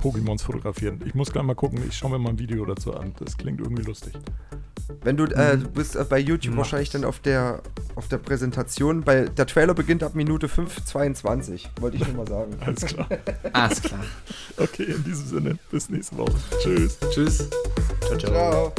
Pokémons fotografieren. Ich muss gleich mal gucken, ich schaue mir mal ein Video dazu an. Das klingt irgendwie lustig. Wenn du, äh, du bist äh, bei YouTube Mach wahrscheinlich dann auf der, auf der Präsentation, bei, der Trailer beginnt ab Minute 5,22, wollte ich nur mal sagen. Alles klar. Alles klar. Okay, in diesem Sinne, bis nächste Woche. Tschüss. Tschüss. Ciao, ciao. Ciao.